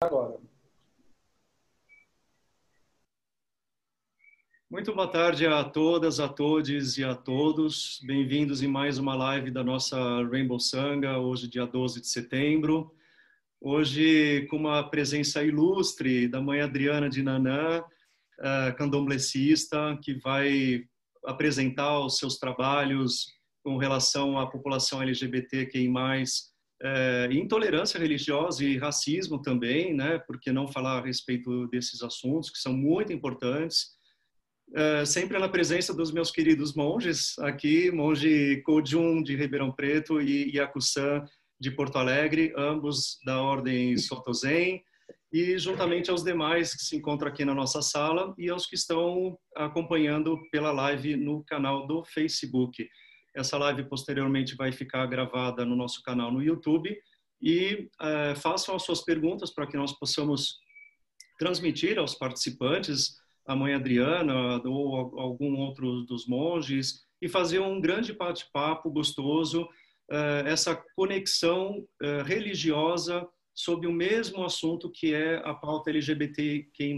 agora. Muito boa tarde a todas, a todos e a todos. Bem-vindos em mais uma live da nossa Rainbow Sangha, hoje, dia 12 de setembro. Hoje, com uma presença ilustre da mãe Adriana de Nanã, uh, candomblessista, que vai apresentar os seus trabalhos com relação à população LGBTQI+, é, intolerância religiosa e racismo também, né? Por que não falar a respeito desses assuntos que são muito importantes? É, sempre na presença dos meus queridos monges aqui, monge Kojun de Ribeirão Preto e Yakusan de Porto Alegre, ambos da ordem Sotozen, e juntamente aos demais que se encontram aqui na nossa sala e aos que estão acompanhando pela live no canal do Facebook. Essa live posteriormente vai ficar gravada no nosso canal no YouTube e é, façam as suas perguntas para que nós possamos transmitir aos participantes, a mãe Adriana ou algum outro dos monges, e fazer um grande bate-papo gostoso, é, essa conexão é, religiosa sobre o mesmo assunto que é a pauta LGBTQI+.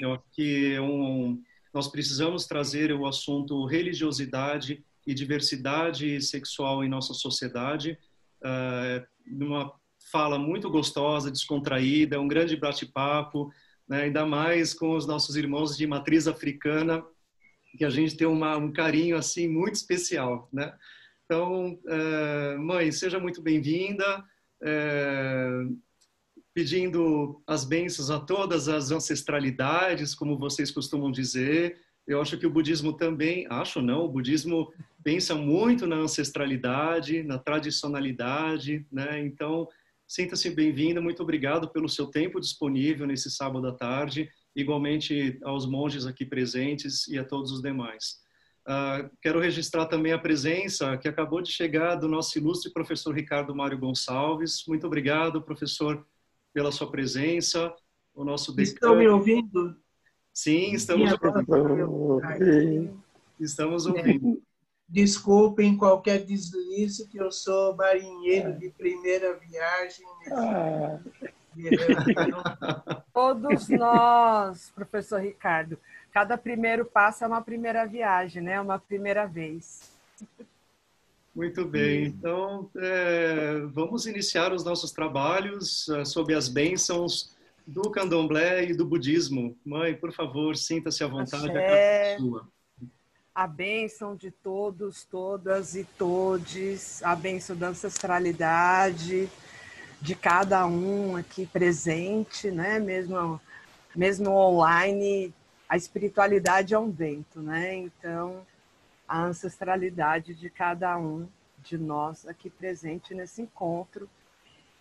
Eu acho que é um, nós precisamos trazer o assunto religiosidade e diversidade sexual em nossa sociedade, uh, fala muito gostosa, descontraída, um grande bate-papo, né? ainda mais com os nossos irmãos de matriz africana, que a gente tem uma, um carinho assim muito especial, né? Então, uh, mãe, seja muito bem-vinda, uh, pedindo as bênçãos a todas as ancestralidades, como vocês costumam dizer, eu acho que o budismo também, acho não, o budismo pensa muito na ancestralidade, na tradicionalidade, né? Então, sinta-se bem-vinda, muito obrigado pelo seu tempo disponível nesse sábado à tarde, igualmente aos monges aqui presentes e a todos os demais. Uh, quero registrar também a presença que acabou de chegar do nosso ilustre professor Ricardo Mário Gonçalves. Muito obrigado, professor, pela sua presença. O nosso decano... Estão me ouvindo? Sim, estamos ouvindo. Estamos ouvindo. Desculpem qualquer deslize, que eu sou marinheiro de primeira viagem. Ah. Todos nós, professor Ricardo. Cada primeiro passo é uma primeira viagem, né? Uma primeira vez. Muito bem. Então, é, vamos iniciar os nossos trabalhos uh, sob as bênçãos do candomblé e do budismo. Mãe, por favor, sinta-se à vontade, Axé. a casa é sua. A bênção de todos, todas e todes, a bênção da ancestralidade de cada um aqui presente, né? Mesmo, mesmo online, a espiritualidade é um vento, né? Então, a ancestralidade de cada um de nós aqui presente nesse encontro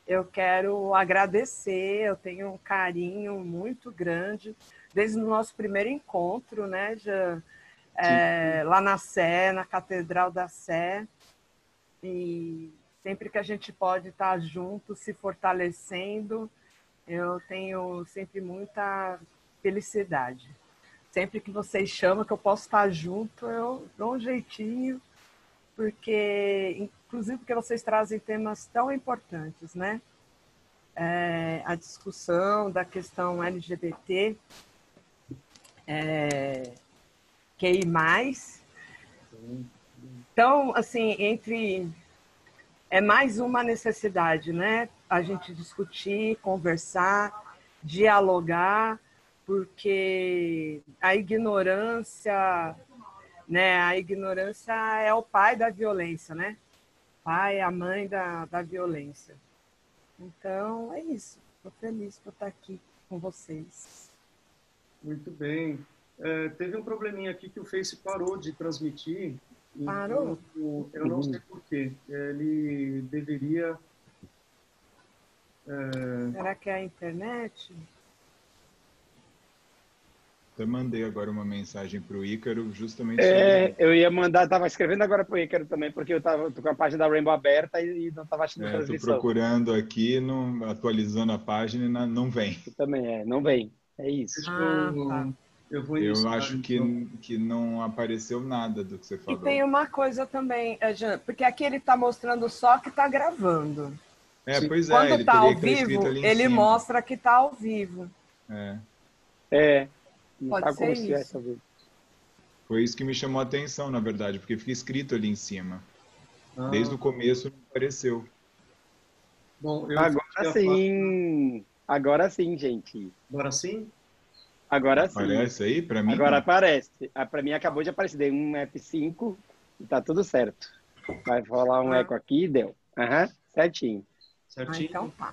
eu quero agradecer, eu tenho um carinho muito grande desde o nosso primeiro encontro, né, já, é, lá na Sé, na Catedral da Sé, e sempre que a gente pode estar junto, se fortalecendo, eu tenho sempre muita felicidade. Sempre que vocês chamam que eu posso estar junto, eu dou um jeitinho, porque inclusive porque vocês trazem temas tão importantes, né? É, a discussão da questão LGBT, é, mais. Então, assim, entre é mais uma necessidade, né? A gente discutir, conversar, dialogar, porque a ignorância, né? A ignorância é o pai da violência, né? pai, a mãe da, da violência. Então, é isso. Estou feliz por estar aqui com vocês. Muito bem. É, teve um probleminha aqui que o Face parou de transmitir. Parou? Então, eu não sei porquê. Ele deveria. É... Será que é a internet? Eu mandei agora uma mensagem para o Ícaro, justamente. É, sobre... eu ia mandar, estava escrevendo agora para o Ícaro também, porque eu estava com a página da Rainbow aberta e, não estava achando é, transmissão. Estou procurando aqui, não, atualizando a página e não vem. Eu também é, não vem. É isso. Ah, tá. Eu, eu acho que, que não apareceu nada do que você falou. E tem uma coisa também, Jean, porque aqui ele está mostrando só que está gravando. É, pois é, Quando ele está ao vivo, ele cima. mostra que está ao vivo. É. É. Não Pode tá ser isso. ouvido. Foi isso que me chamou a atenção, na verdade, porque fica escrito ali em cima. Ah, Desde o começo não apareceu. Bom, eu Agora sim. Agora sim, gente. falar- Agora sim? Agora sim. Aparece aí pra mim? Agora aparece. Ah, Pra mim acabou de aparecer. Dei um F5 e tá tudo certo. Vai rolar um Ah. eco aqui e deu. Aham, certinho. Ah, Certinho? então tá.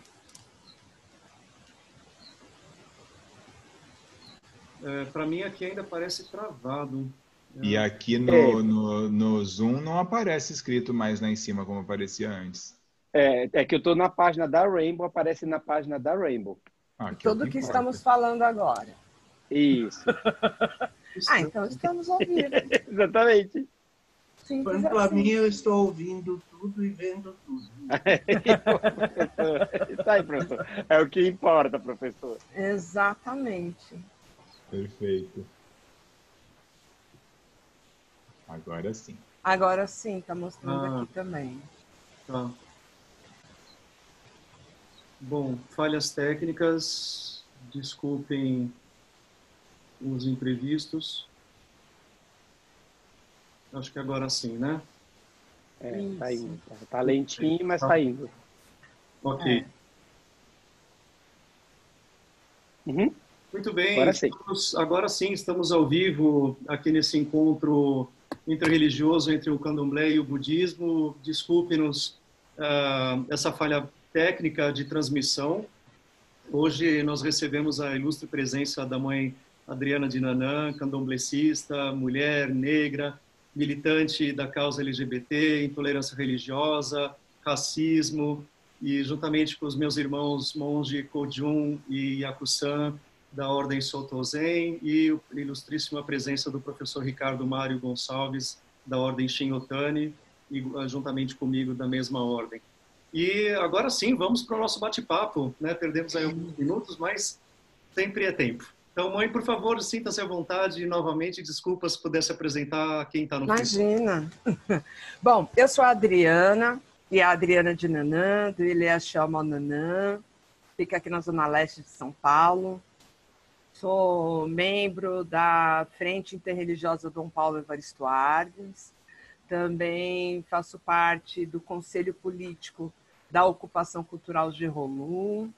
É, para mim aqui ainda parece travado. E aqui no, É. no, no Zoom não aparece escrito mais lá em cima como aparecia antes. É, é que eu tô na página da Rainbow, aparece na página da Rainbow. Ah, que é o Tudo que importa. estamos falando agora. Isso, Ah, então estamos ao vivo. exatamente. Quanto a assim. mim, eu estou ouvindo tudo e vendo tudo. Isso aí, professor. É o que importa, professor. Exatamente. Perfeito. Agora sim. Agora sim, está mostrando Ah. aqui também. Tá. Bom, falhas técnicas, desculpem os imprevistos. Acho que agora sim, né? É, tá indo. Tá lentinho, mas tá indo. Ok. É. Uhum. Muito bem. Agora sim. Estamos- agora sim, estamos ao vivo aqui nesse encontro interreligioso entre o candomblé e o budismo. Desculpe-nos ah, essa falha técnica de transmissão. Hoje nós recebemos a ilustre presença da mãe Adriana de Nanã, candomblecista, mulher negra, militante da causa LGBT, intolerância religiosa, racismo, e juntamente com os meus irmãos Monge Kojun e Yakusan, da Ordem Sotozen, e a ilustríssima presença do professor Ricardo Mário Gonçalves, da Ordem Shinotani, e ah, juntamente comigo da mesma ordem. E agora sim, vamos para o nosso bate-papo, né? Perdemos aí alguns minutos, mas sempre é tempo. Então, mãe, por favor, sinta-se à vontade novamente. Desculpa se pudesse apresentar quem está no Imagina. Bom, eu sou a Adriana, e a Adriana de Nanã, do Ilha Nanã, fica aqui na Zona Leste de São Paulo. Sou membro da Frente Interreligiosa Dom Paulo Evaristo Ardes. Também faço parte do Conselho Político da Ocupação Cultural de Rolu,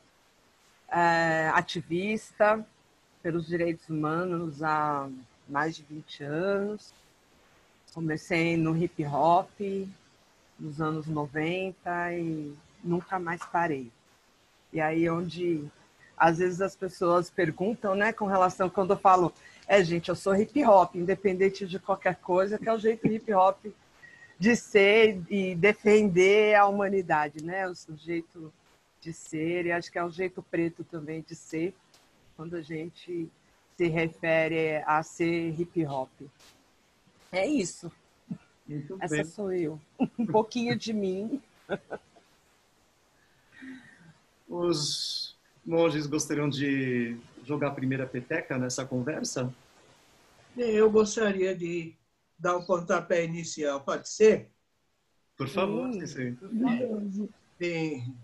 é, ativista pelos direitos humanos há mais de 20 anos. Comecei no hip hop nos anos 90 e nunca mais parei. E aí onde às vezes as pessoas perguntam, né, com relação quando eu falo, é gente, eu sou hip hop, independente de qualquer coisa, que é o jeito hip hop de ser e defender a humanidade, né? O jeito de ser, e acho que é o jeito preto também de ser, quando a gente se refere a ser hip hop. É isso. Muito Essa bem. sou eu. Um pouquinho de mim. Os monges gostariam de jogar a primeira peteca nessa conversa? Eu gostaria de dar o pontapé inicial, pode ser? Por favor, Sim. Sensei. Bem,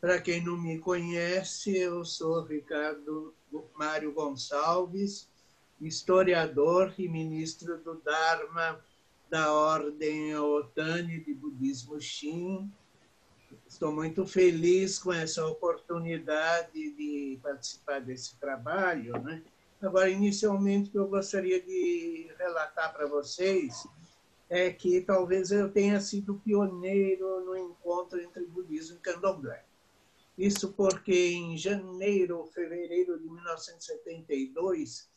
para quem não me conhece, eu sou Ricardo Mário Gonçalves, historiador e ministro do Dharma da Ordem Otani de Budismo Shin. Estou muito feliz com essa oportunidade de participar desse trabalho. Né? Agora, inicialmente, o que eu gostaria de relatar para vocês é que talvez eu tenha sido pioneiro no encontro entre budismo e candomblé. Isso porque em janeiro ou fevereiro de 1972,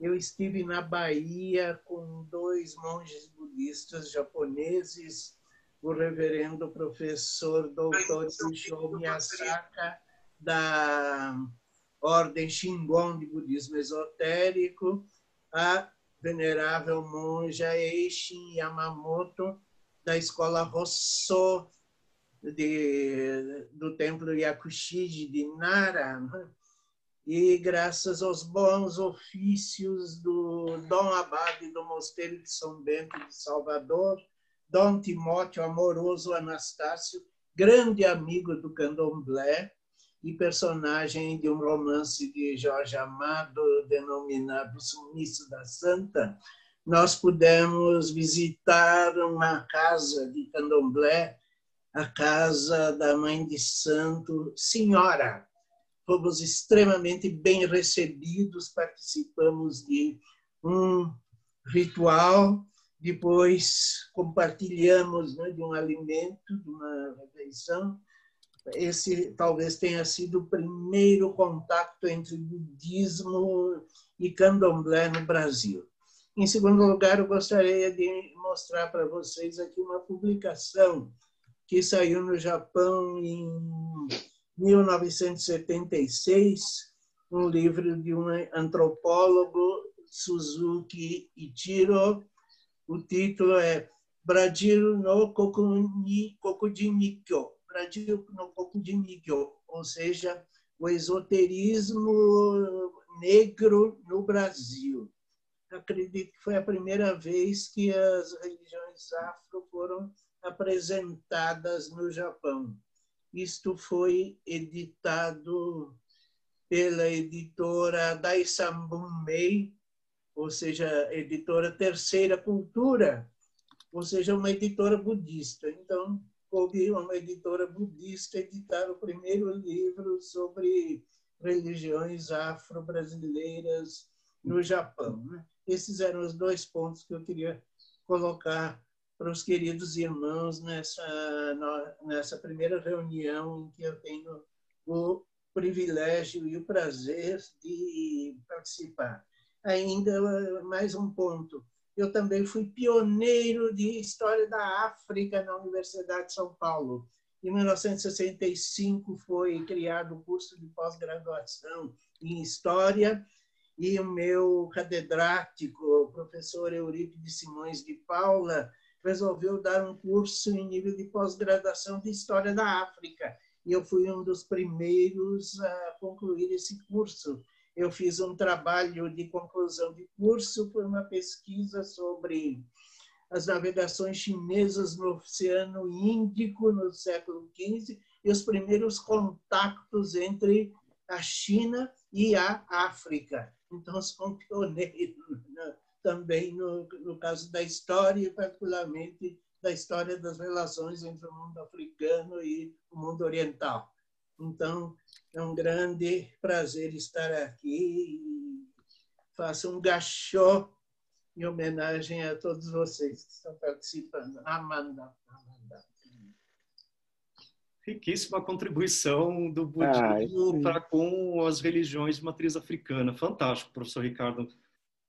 eu estive na Bahia com dois monges budistas japoneses, o reverendo professor doutor Yushio Miyasaka, da Ordem Shingon de Budismo Esotérico, a venerável monja Eishin Yamamoto, da escola Rossô, de, do templo Yakushiji de Nara, né? e graças aos bons ofícios do Dom Abade do Mosteiro de São Bento de Salvador, Dom Timóteo Amoroso Anastácio grande amigo do candomblé e personagem de um romance de Jorge Amado denominado Sumiço da Santa, nós pudemos visitar uma casa de candomblé, a casa da mãe de santo Senhora. Fomos extremamente bem recebidos, participamos de um ritual, depois compartilhamos né, de um alimento, de uma refeição. Esse talvez tenha sido o primeiro contato entre budismo e candomblé no Brasil. Em segundo lugar, eu gostaria de mostrar para vocês aqui uma publicação que saiu no Japão em 1976, um livro de um antropólogo, Suzuki Ichiro. O título é Brasil no Kokujimikyo, Brasil no Kokujimikyo, ou seja, o esoterismo negro no Brasil acredito que foi a primeira vez que as religiões afro foram apresentadas no Japão. Isto foi editado pela editora Daisambun Mei, ou seja, editora Terceira Cultura, ou seja, uma editora budista. Então, houve uma editora budista editar o primeiro livro sobre religiões afro-brasileiras no Japão. Né? Esses eram os dois pontos que eu queria colocar para os queridos irmãos nessa, nessa primeira reunião em que eu tenho o privilégio e o prazer de participar. Ainda mais um ponto. Eu também fui pioneiro de História da África na Universidade de São Paulo. Em 1965 foi criado o curso de pós-graduação em História e o meu catedrático, o professor Eurípides Simões de Paula, resolveu dar um curso em nível de pós-graduação de História da África. E eu fui um dos primeiros a concluir esse curso. Eu fiz um trabalho de conclusão de curso, foi uma pesquisa sobre as navegações chinesas no Oceano Índico no século XV e os primeiros contatos entre a China e a África. Então, são pioneiros né? Também no, no caso da história, particularmente da história das relações entre o mundo africano e o mundo oriental. Então, é um grande prazer estar aqui e faço um gachó em homenagem a todos vocês que estão participando. Amanda. Amanda. Riquíssima contribuição do budismo para com as religiões de matriz africana. Fantástico, professor Ricardo.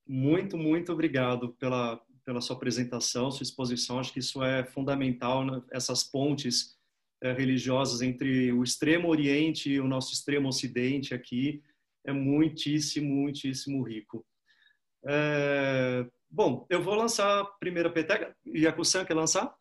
Muito, muito obrigado pela, pela sua apresentação, sua exposição. Acho que isso é fundamental, né? essas pontes é, religiosas entre o extremo oriente e o nosso extremo ocidente aqui é muitíssimo, muitíssimo rico. É, bom, eu vou lançar a primeira peteca. Yakusan quer lançar?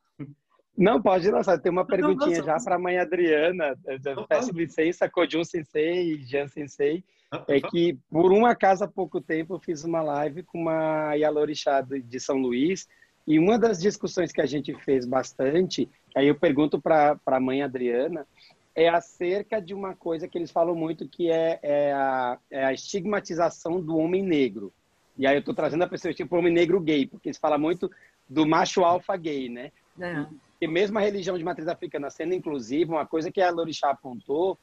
Não, pode lançar. Tem uma perguntinha já para a mãe Adriana. Eu peço licença, Kojun Sensei e Jan Sensei. Ah, é que, por um acaso, há pouco tempo, eu fiz uma live com uma Yalorixá de São Luís. E uma das discussões que a gente fez bastante, aí eu pergunto para a mãe Adriana, é acerca de uma coisa que eles falam muito, que é, é, a, é a, estigmatização do homem negro. E aí eu estou trazendo a perspectiva para o homem negro gay, porque eles falam muito do macho alfa gay, né? É que mesmo a religião de matriz africana sendo inclusiva, uma coisa que a Lorixá apontou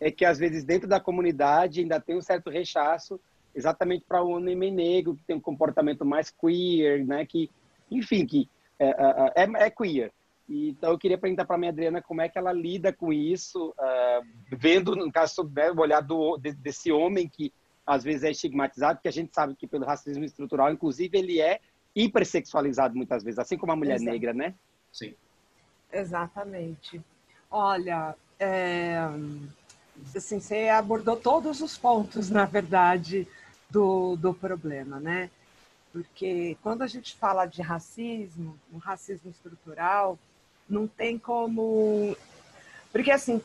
é que às vezes dentro da comunidade ainda tem um certo rechaço exatamente para o homem negro que tem um comportamento mais queer, né? Que, enfim, que é, é, é, é queer. Então eu queria perguntar para a minha Adriana como é que ela lida com isso, uh, vendo no caso né, o olhar do, desse homem que às vezes é estigmatizado, porque a gente sabe que pelo racismo estrutural, inclusive, ele é hipersexualizado muitas vezes, assim como a mulher Exato. negra, né? Sim. Exatamente. Olha, é, assim, você abordou todos os pontos, na verdade, do, do problema, né? Porque quando a gente fala de racismo, um racismo estrutural, não tem como. Porque, assim,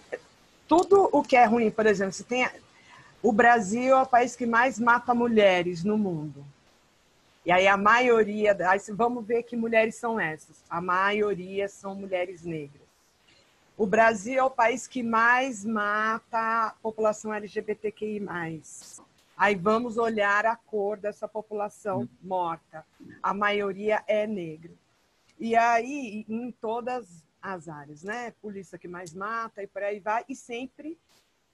tudo o que é ruim, por exemplo, você tem. O Brasil é o país que mais mata mulheres no mundo. E aí a maioria, aí vamos ver que mulheres são essas. A maioria são mulheres negras. O Brasil é o país que mais mata a população LGBTQI. Aí vamos olhar a cor dessa população morta. A maioria é negra. E aí, em todas as áreas, né? Polícia que mais mata e por aí vai, e sempre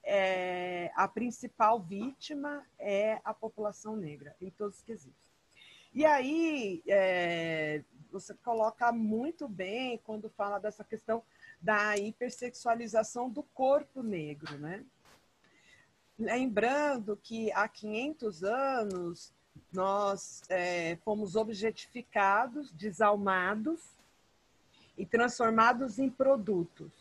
é, a principal vítima é a população negra, em todos os quesitos. E aí, é, você coloca muito bem quando fala dessa questão da hipersexualização do corpo negro, né? Lembrando que há 500 anos nós é, fomos objetificados, desalmados e transformados em produtos,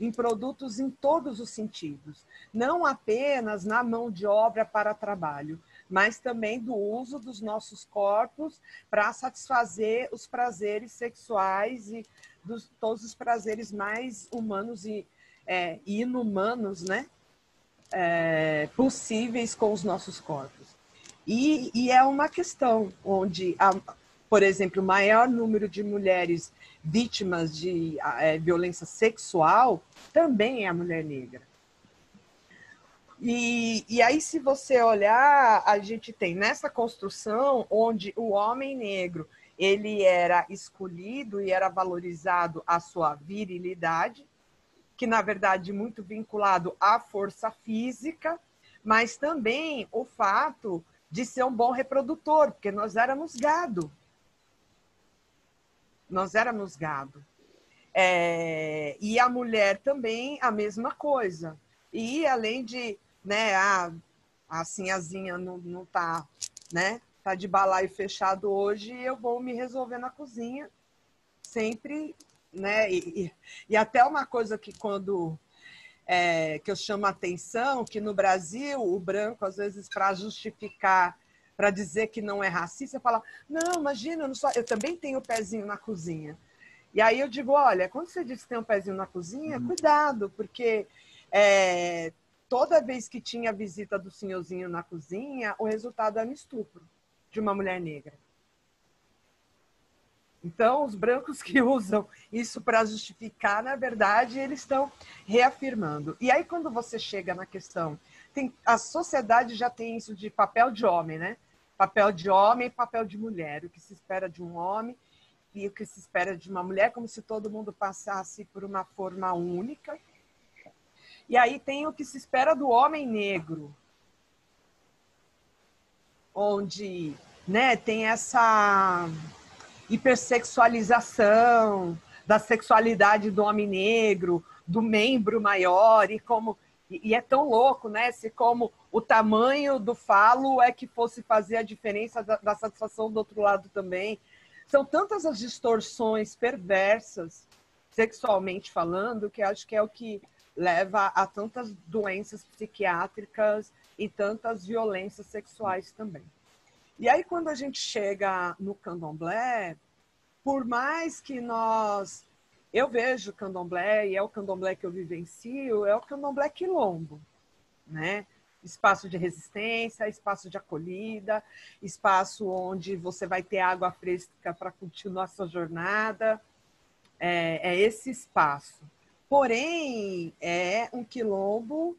em produtos em todos os sentidos, não apenas na mão de obra para trabalho, mas também do uso dos nossos corpos para satisfazer os prazeres sexuais e dos, todos os prazeres mais humanos e é, inumanos, né? É, possíveis com os nossos corpos. E, e, é uma questão onde, a, por exemplo, o maior número de mulheres vítimas de é, violência sexual também é a mulher negra. E, e aí, se você olhar, a gente tem nessa construção onde o homem negro ele era escolhido e era valorizado a sua virilidade, que na verdade muito vinculado à força física, mas também o fato de ser um bom reprodutor, porque nós éramos gado. Nós éramos gado. É, e a mulher também a mesma coisa. E além de, né, a, a sinhazinha não, não tá, né, tá de balaio fechado hoje, eu vou me resolver na cozinha, sempre, né? E, e até uma coisa que quando é, que eu chamo a atenção, que no Brasil o branco, às vezes, para justificar, para dizer que não é racista, fala, não, imagina, eu, não sou, eu também tenho o pezinho na cozinha. E aí eu digo, olha, quando você diz que tem um pezinho na cozinha, uhum. cuidado, porque é, toda vez que tinha visita do senhorzinho na cozinha, o resultado era um estupro de uma mulher negra. Então, os brancos que usam isso para justificar, na verdade, eles estão reafirmando. E aí, quando você chega na questão, tem, a sociedade já tem isso de papel de homem, né? Papel de homem e papel de mulher. O que se espera de um homem e o que se espera de uma mulher, como se todo mundo passasse por uma forma única. E aí tem o que se espera do homem negro, onde né, tem essa hipersexualização da sexualidade do homem negro, do membro maior e como e é tão louco, né? Se como o tamanho do falo é que fosse fazer a diferença da, da satisfação do outro lado também. São tantas as distorções perversas, sexualmente falando, que acho que é o que leva a tantas doenças psiquiátricas e tantas violências sexuais também. E aí, quando a gente chega no candomblé, por mais que nós. Eu vejo candomblé, e é o candomblé que eu vivencio, é o candomblé quilombo, né? Espaço de resistência, espaço de acolhida, espaço onde você vai ter água fresca para continuar sua jornada. É, é esse espaço. Porém, é um quilombo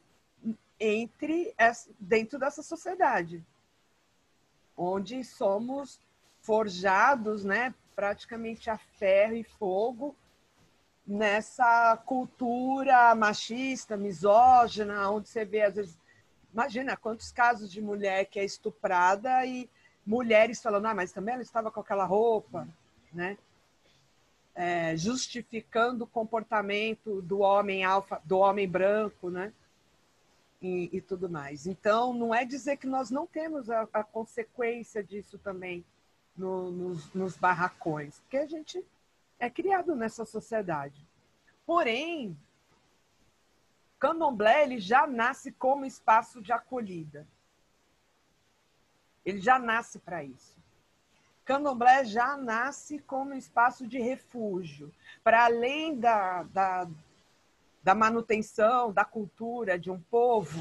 entre dentro dessa sociedade onde somos forjados, né, praticamente a ferro e fogo nessa cultura machista, misógina, onde você vê às vezes, imagina quantos casos de mulher que é estuprada e mulheres falando, ah, mas também ela estava com aquela roupa, né? É, justificando o comportamento do homem alfa, do homem branco, né? E, e, tudo mais. Então, não é dizer que nós não temos a, a consequência disso também no, nos, nos barracões, porque a gente é criado nessa sociedade. Porém, Candomblé ele já nasce como espaço de acolhida. Ele já nasce para isso. Candomblé já nasce como espaço de refúgio, para além da, da, da manutenção da cultura de um povo,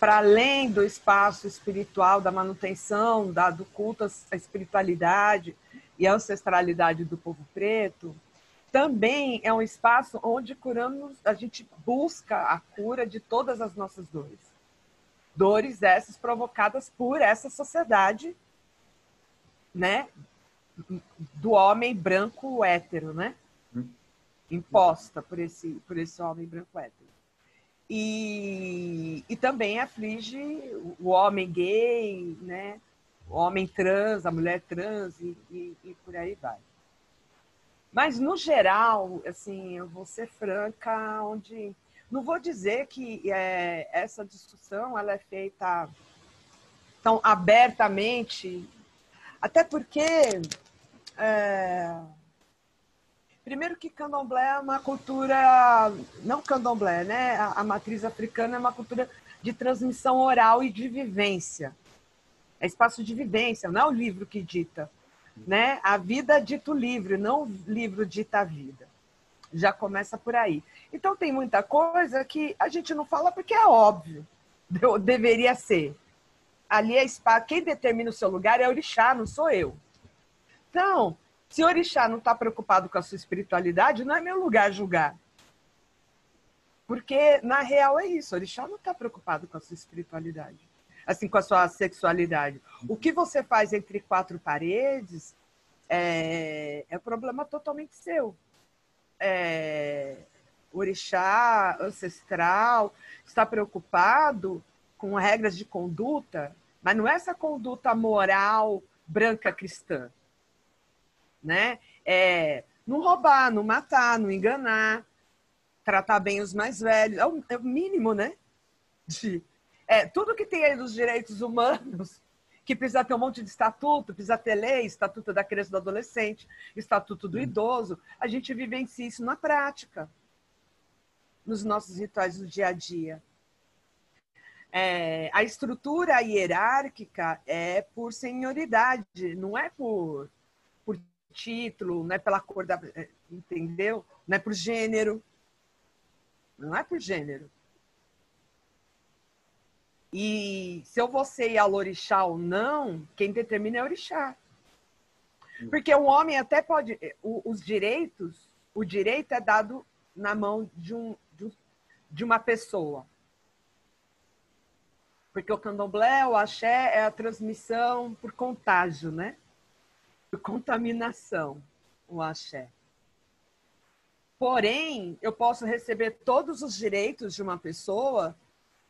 para além do espaço espiritual, da manutenção da, do culto à espiritualidade e à ancestralidade do povo preto, também é um espaço onde curamos, a gente busca a cura de todas as nossas dores. Dores essas provocadas por essa sociedade, né? Do homem branco hétero, né? Imposta por esse, por esse homem branco hétero. E, e também aflige o homem gay, né? o homem trans, a mulher trans e, e, e por aí vai. Mas, no geral, assim, eu vou ser franca, onde... Não vou dizer que é, essa discussão ela é feita tão abertamente, até porque... É, primeiro que candomblé é uma cultura... Não candomblé, né? A, a matriz africana é uma cultura de transmissão oral e de vivência. É espaço de vivência, não é o livro que dita né? A vida dito livro, não o livro dita a vida. Já começa por aí. Então tem muita coisa que a gente não fala porque é óbvio. Deveria ser. Ali é espaço. Quem determina o seu lugar é o orixá, não sou eu. Então, se o orixá não está preocupado com a sua espiritualidade, não é meu lugar julgar. Porque, na real, é isso. O orixá não está preocupado com a sua espiritualidade assim, com a sua sexualidade. O que você faz entre quatro paredes é, é um problema totalmente seu. É, orixá ancestral está preocupado com regras de conduta, mas não é essa conduta moral branca cristã, né? É não roubar, não matar, não enganar, tratar bem os mais velhos, é o, é o mínimo, né? De, é, tudo que tem aí dos direitos humanos, que precisa ter um monte de estatuto, precisa ter lei, estatuto da criança e do adolescente, estatuto do idoso, a gente vivencia isso na prática, nos nossos rituais do dia a dia. É, a estrutura hierárquica é por senioridade, não é por, por título, não é pela cor da. É, entendeu? Não é por gênero. Não é por gênero. E se eu vou ser Alorixá ou não, quem determina é orixá. Porque o homem até pode. os direitos, o direito é dado na mão de, um, de uma pessoa. Porque o candomblé, o axé, é a transmissão por contágio, né? Contaminação, o axé. Porém, eu posso receber todos os direitos de uma pessoa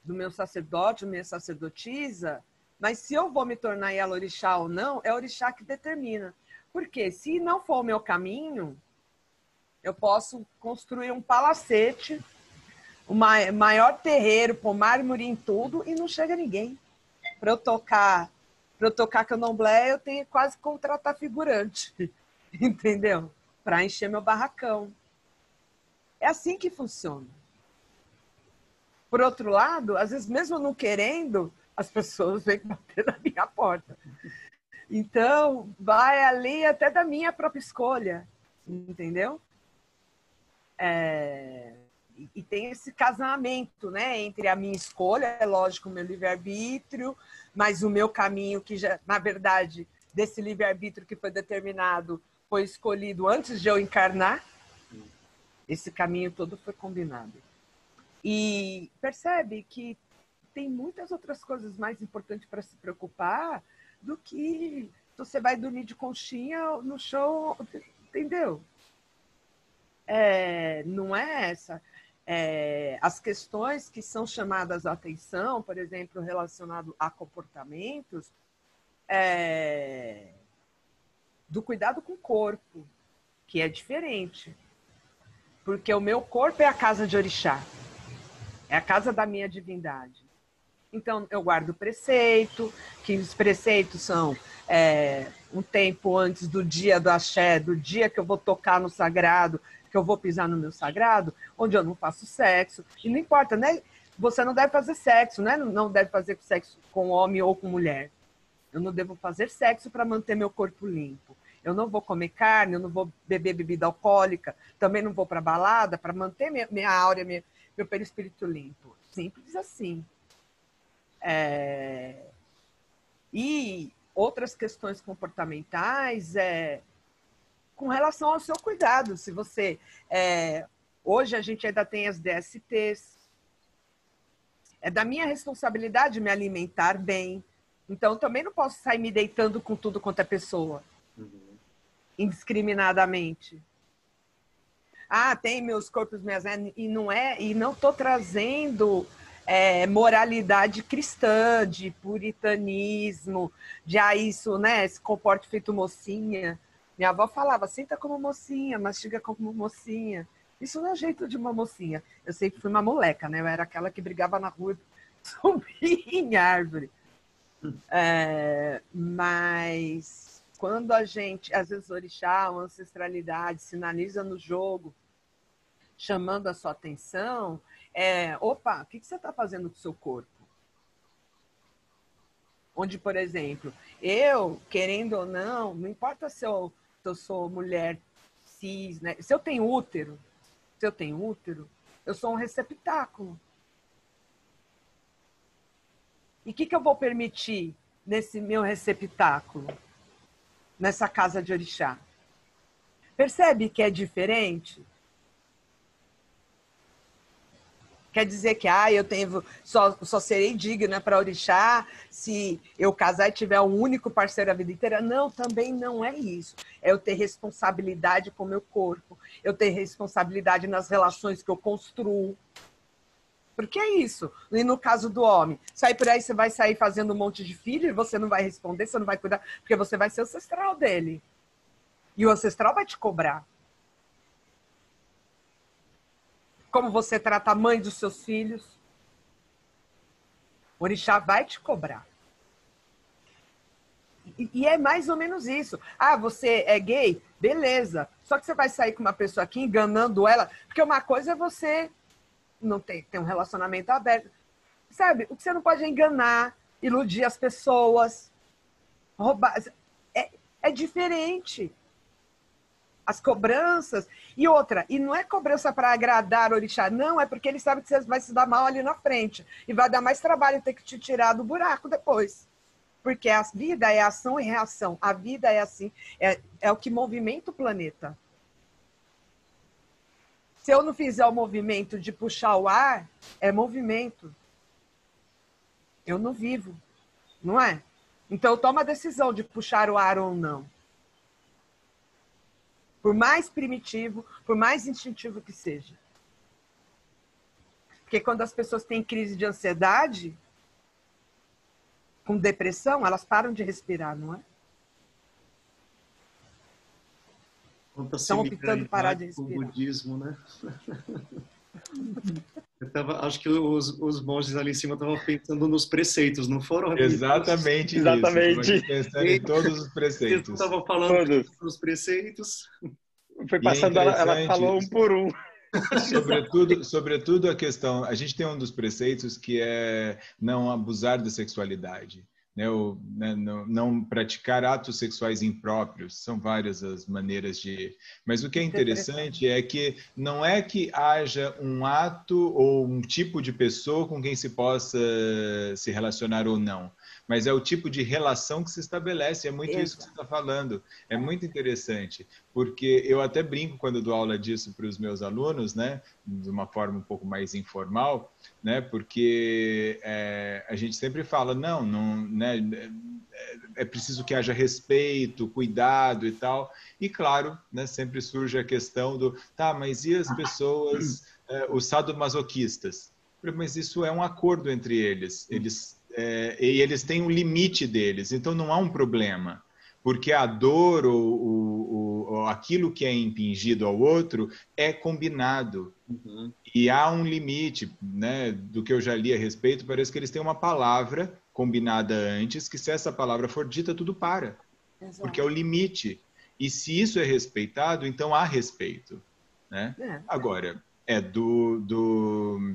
do meu sacerdote, minha sacerdotisa, mas se eu vou me tornar ela orixá ou não, é orixá que determina. Porque se não for o meu caminho, eu posso construir um palacete, o maior terreiro, pôr mármore em tudo e não chega ninguém. Para eu tocar, para eu tocar candomblé, eu tenho quase que contratar figurante, entendeu? Para encher meu barracão. É assim que funciona. Por outro lado, às vezes, mesmo não querendo, as pessoas vêm bater na minha porta. Então, vai ali até da minha própria escolha, entendeu? É... E tem esse casamento, né, entre a minha escolha, é lógico, o meu livre-arbítrio, mas o meu caminho, que já, na verdade, desse livre-arbítrio que foi determinado, foi escolhido antes de eu encarnar. Esse caminho todo foi combinado. E percebe que tem muitas outras coisas mais importantes para se preocupar do que você vai dormir de conchinha no chão, entendeu? É, não é essa. É, as questões que são chamadas a atenção, por exemplo, relacionado a comportamentos, é, do cuidado com o corpo, que é diferente. Porque o meu corpo é a casa de orixá. É a casa da minha divindade. Então, eu guardo o preceito, que os preceitos são é, um tempo antes do dia do axé, do dia que eu vou tocar no sagrado, que eu vou pisar no meu sagrado, onde eu não faço sexo. E não importa, né? Você não deve fazer sexo, né? Não deve fazer sexo com homem ou com mulher. Eu não devo fazer sexo para manter meu corpo limpo. Eu não vou comer carne, eu não vou beber bebida alcoólica, também não vou para balada para manter minha, minha áurea, minha, meu perispírito limpo. Simples assim. É... E outras questões comportamentais é com relação ao seu cuidado. Se você. É, hoje a gente ainda tem as DSTs. É da minha responsabilidade me alimentar bem. Então também não posso sair me deitando com tudo quanto é pessoa. Uhum. Indiscriminadamente. Ah, tem meus corpos, minhas. E não é, e não estou trazendo é, moralidade cristã, de puritanismo, de ah, isso, né? Se comporte feito mocinha. Minha avó falava, senta como mocinha, mastiga como mocinha. Isso não é jeito de uma mocinha. Eu sempre fui uma moleca, né? Eu era aquela que brigava na rua, subia em árvore. É, mas quando a gente, às vezes, orixá, uma ancestralidade, sinaliza no jogo, chamando a sua atenção, é, opa, o que, que você está fazendo com o seu corpo? Onde, por exemplo, eu, querendo ou não, não importa se eu, eu sou mulher cis, né? se eu tenho útero, se eu tenho útero, eu sou um receptáculo. E o que, que eu vou permitir nesse meu receptáculo, nessa casa de orixá? Percebe que é diferente? Quer dizer que ah, eu tenho só, só serei digna para orixá se eu casar e tiver um único parceiro a vida inteira? Não, também não é isso. É eu ter responsabilidade com o meu corpo, eu ter responsabilidade nas relações que eu construo. Porque é isso. E no caso do homem, sai por aí, você vai sair fazendo um monte de filho e você não vai responder, você não vai cuidar, porque você vai ser ancestral dele. E o ancestral vai te cobrar. Como você trata a mãe dos seus filhos. O orixá vai te cobrar. E, é mais ou menos isso. Ah, você é gay? Beleza. Só que você vai sair com uma pessoa aqui enganando ela, porque uma coisa é você não ter, ter um relacionamento aberto. Sabe? O que você não pode é enganar, iludir as pessoas, roubar. É, é diferente as cobranças. E outra, e não é cobrança para agradar o orixá, não, é porque ele sabe que você vai se dar mal ali na frente. E vai dar mais trabalho ter que te tirar do buraco depois. Porque a vida é ação e reação. A vida é assim, é, é o que movimenta o planeta. Se eu não fizer o movimento de puxar o ar, é movimento. Eu não vivo, não é? Então, toma a decisão de puxar o ar ou não. Por mais primitivo, por mais instintivo que seja. Porque quando as pessoas têm crise de ansiedade, com depressão, elas param de respirar, não é? Estão optando parar de respirar. O budismo, né? Tava, acho que os, os monges ali em cima estavam pensando nos preceitos, não foram? Exatamente, Exatamente. Isso, pensando em todos os preceitos. Estavam falando dos preceitos. Foi passando, é ela, ela falou um por um. sobretudo, sobretudo a questão, a gente tem um dos preceitos que é não abusar da sexualidade né, né, não, não, praticar atos sexuais impróprios, são várias as maneiras de. Mas o que é interessante é que não é que haja um ato ou um tipo de pessoa com quem se possa se relacionar ou não, mas é o tipo de relação que se estabelece. É muito Exato. isso que você está falando. É muito interessante, porque eu até brinco quando dou aula disso para os meus alunos, né, de uma forma um pouco mais informal né? Porque é, a gente sempre fala, não, não, né? É, é preciso que haja respeito, cuidado e tal. E claro, né? Sempre surge a questão do, tá, mas e as pessoas, é, os sadomasoquistas? Mas isso é um acordo entre eles. Eles é, e eles têm um limite deles, então não há um problema porque a dor ou, ou, ou, aquilo que é impingido ao outro é combinado. Uhum. E há um limite, né? Do que eu já li a respeito, parece que eles têm uma palavra combinada antes, que se essa palavra for dita, tudo para. Exato. Porque é o limite. E se isso é respeitado, então há respeito. Né? É. Agora, é do, do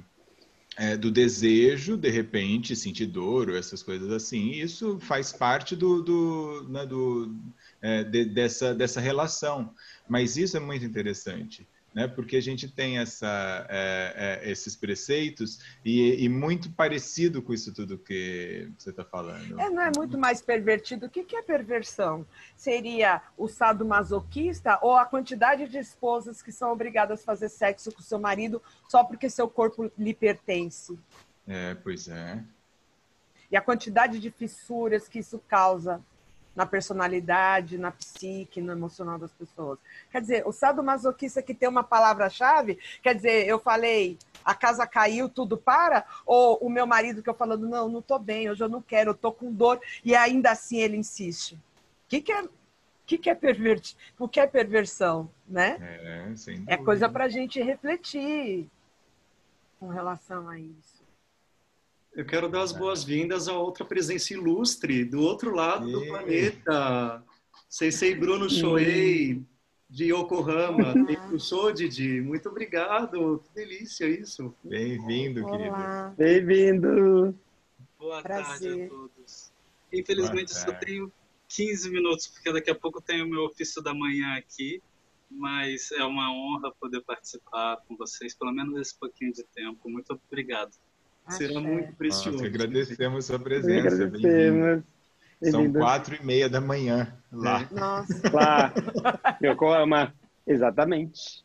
é, do desejo, de repente, sentir dor ou essas coisas assim. Isso faz parte do, do, né, do é, de, dessa, dessa relação. Mas isso é muito interessante, né? Porque a gente tem essa, é, é, esses preceitos e, e, muito parecido com isso tudo que você está falando. É, não é muito mais pervertido. O que, que é perversão? Seria o sadomasoquista ou a quantidade de esposas que são obrigadas a fazer sexo com seu marido só porque seu corpo lhe pertence? É, pois é. E a quantidade de fissuras que isso causa na personalidade, na psique, no emocional das pessoas. Quer dizer, o sadomasoquista que tem uma palavra-chave, quer dizer, eu falei, a casa caiu, tudo para? Ou o meu marido que eu falando, não, não tô bem, hoje eu não quero, eu tô com dor, e ainda assim ele insiste. O que, que é que, que é pervertir? O que é perversão, né? É, é coisa para a gente refletir com relação a isso. Eu quero dar as boas-vindas a outra presença ilustre do outro lado do planeta. Sensei Bruno Shoei, de Yokohama. Eu sou Didi. Muito obrigado. Que delícia isso. Bem-vindo, querido. Bem-vindo. Boa Prazer. tarde a todos. Infelizmente, só tenho 15 minutos, porque daqui a pouco tenho o meu ofício da manhã aqui. Mas é uma honra poder participar com vocês, pelo menos esse pouquinho de tempo. Muito obrigado. Será muito precioso. Nós agradecemos a presença. Agradecemos. São quatro e meia da manhã lá. É. Nossa. Lá. Yokohama. Exatamente.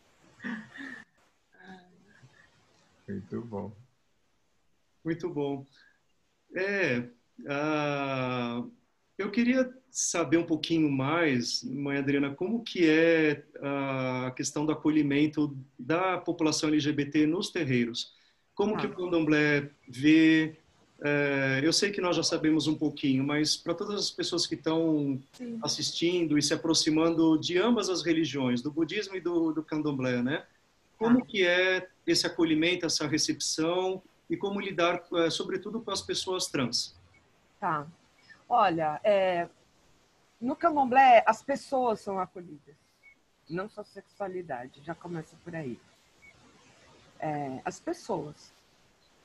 Muito bom. Muito bom. É, uh, eu queria saber um pouquinho mais, mãe Adriana, como que é a questão do acolhimento da população LGBT nos terreiros. Como que o candomblé vê? É, eu sei que nós já sabemos um pouquinho, mas para todas as pessoas que estão assistindo e se aproximando de ambas as religiões, do budismo e do, do candomblé, né? Como ah. que é esse acolhimento, essa recepção e como lidar, é, sobretudo, com as pessoas trans? Tá. Olha, é, no candomblé as pessoas são acolhidas, não só sexualidade, já começa por aí é, as pessoas.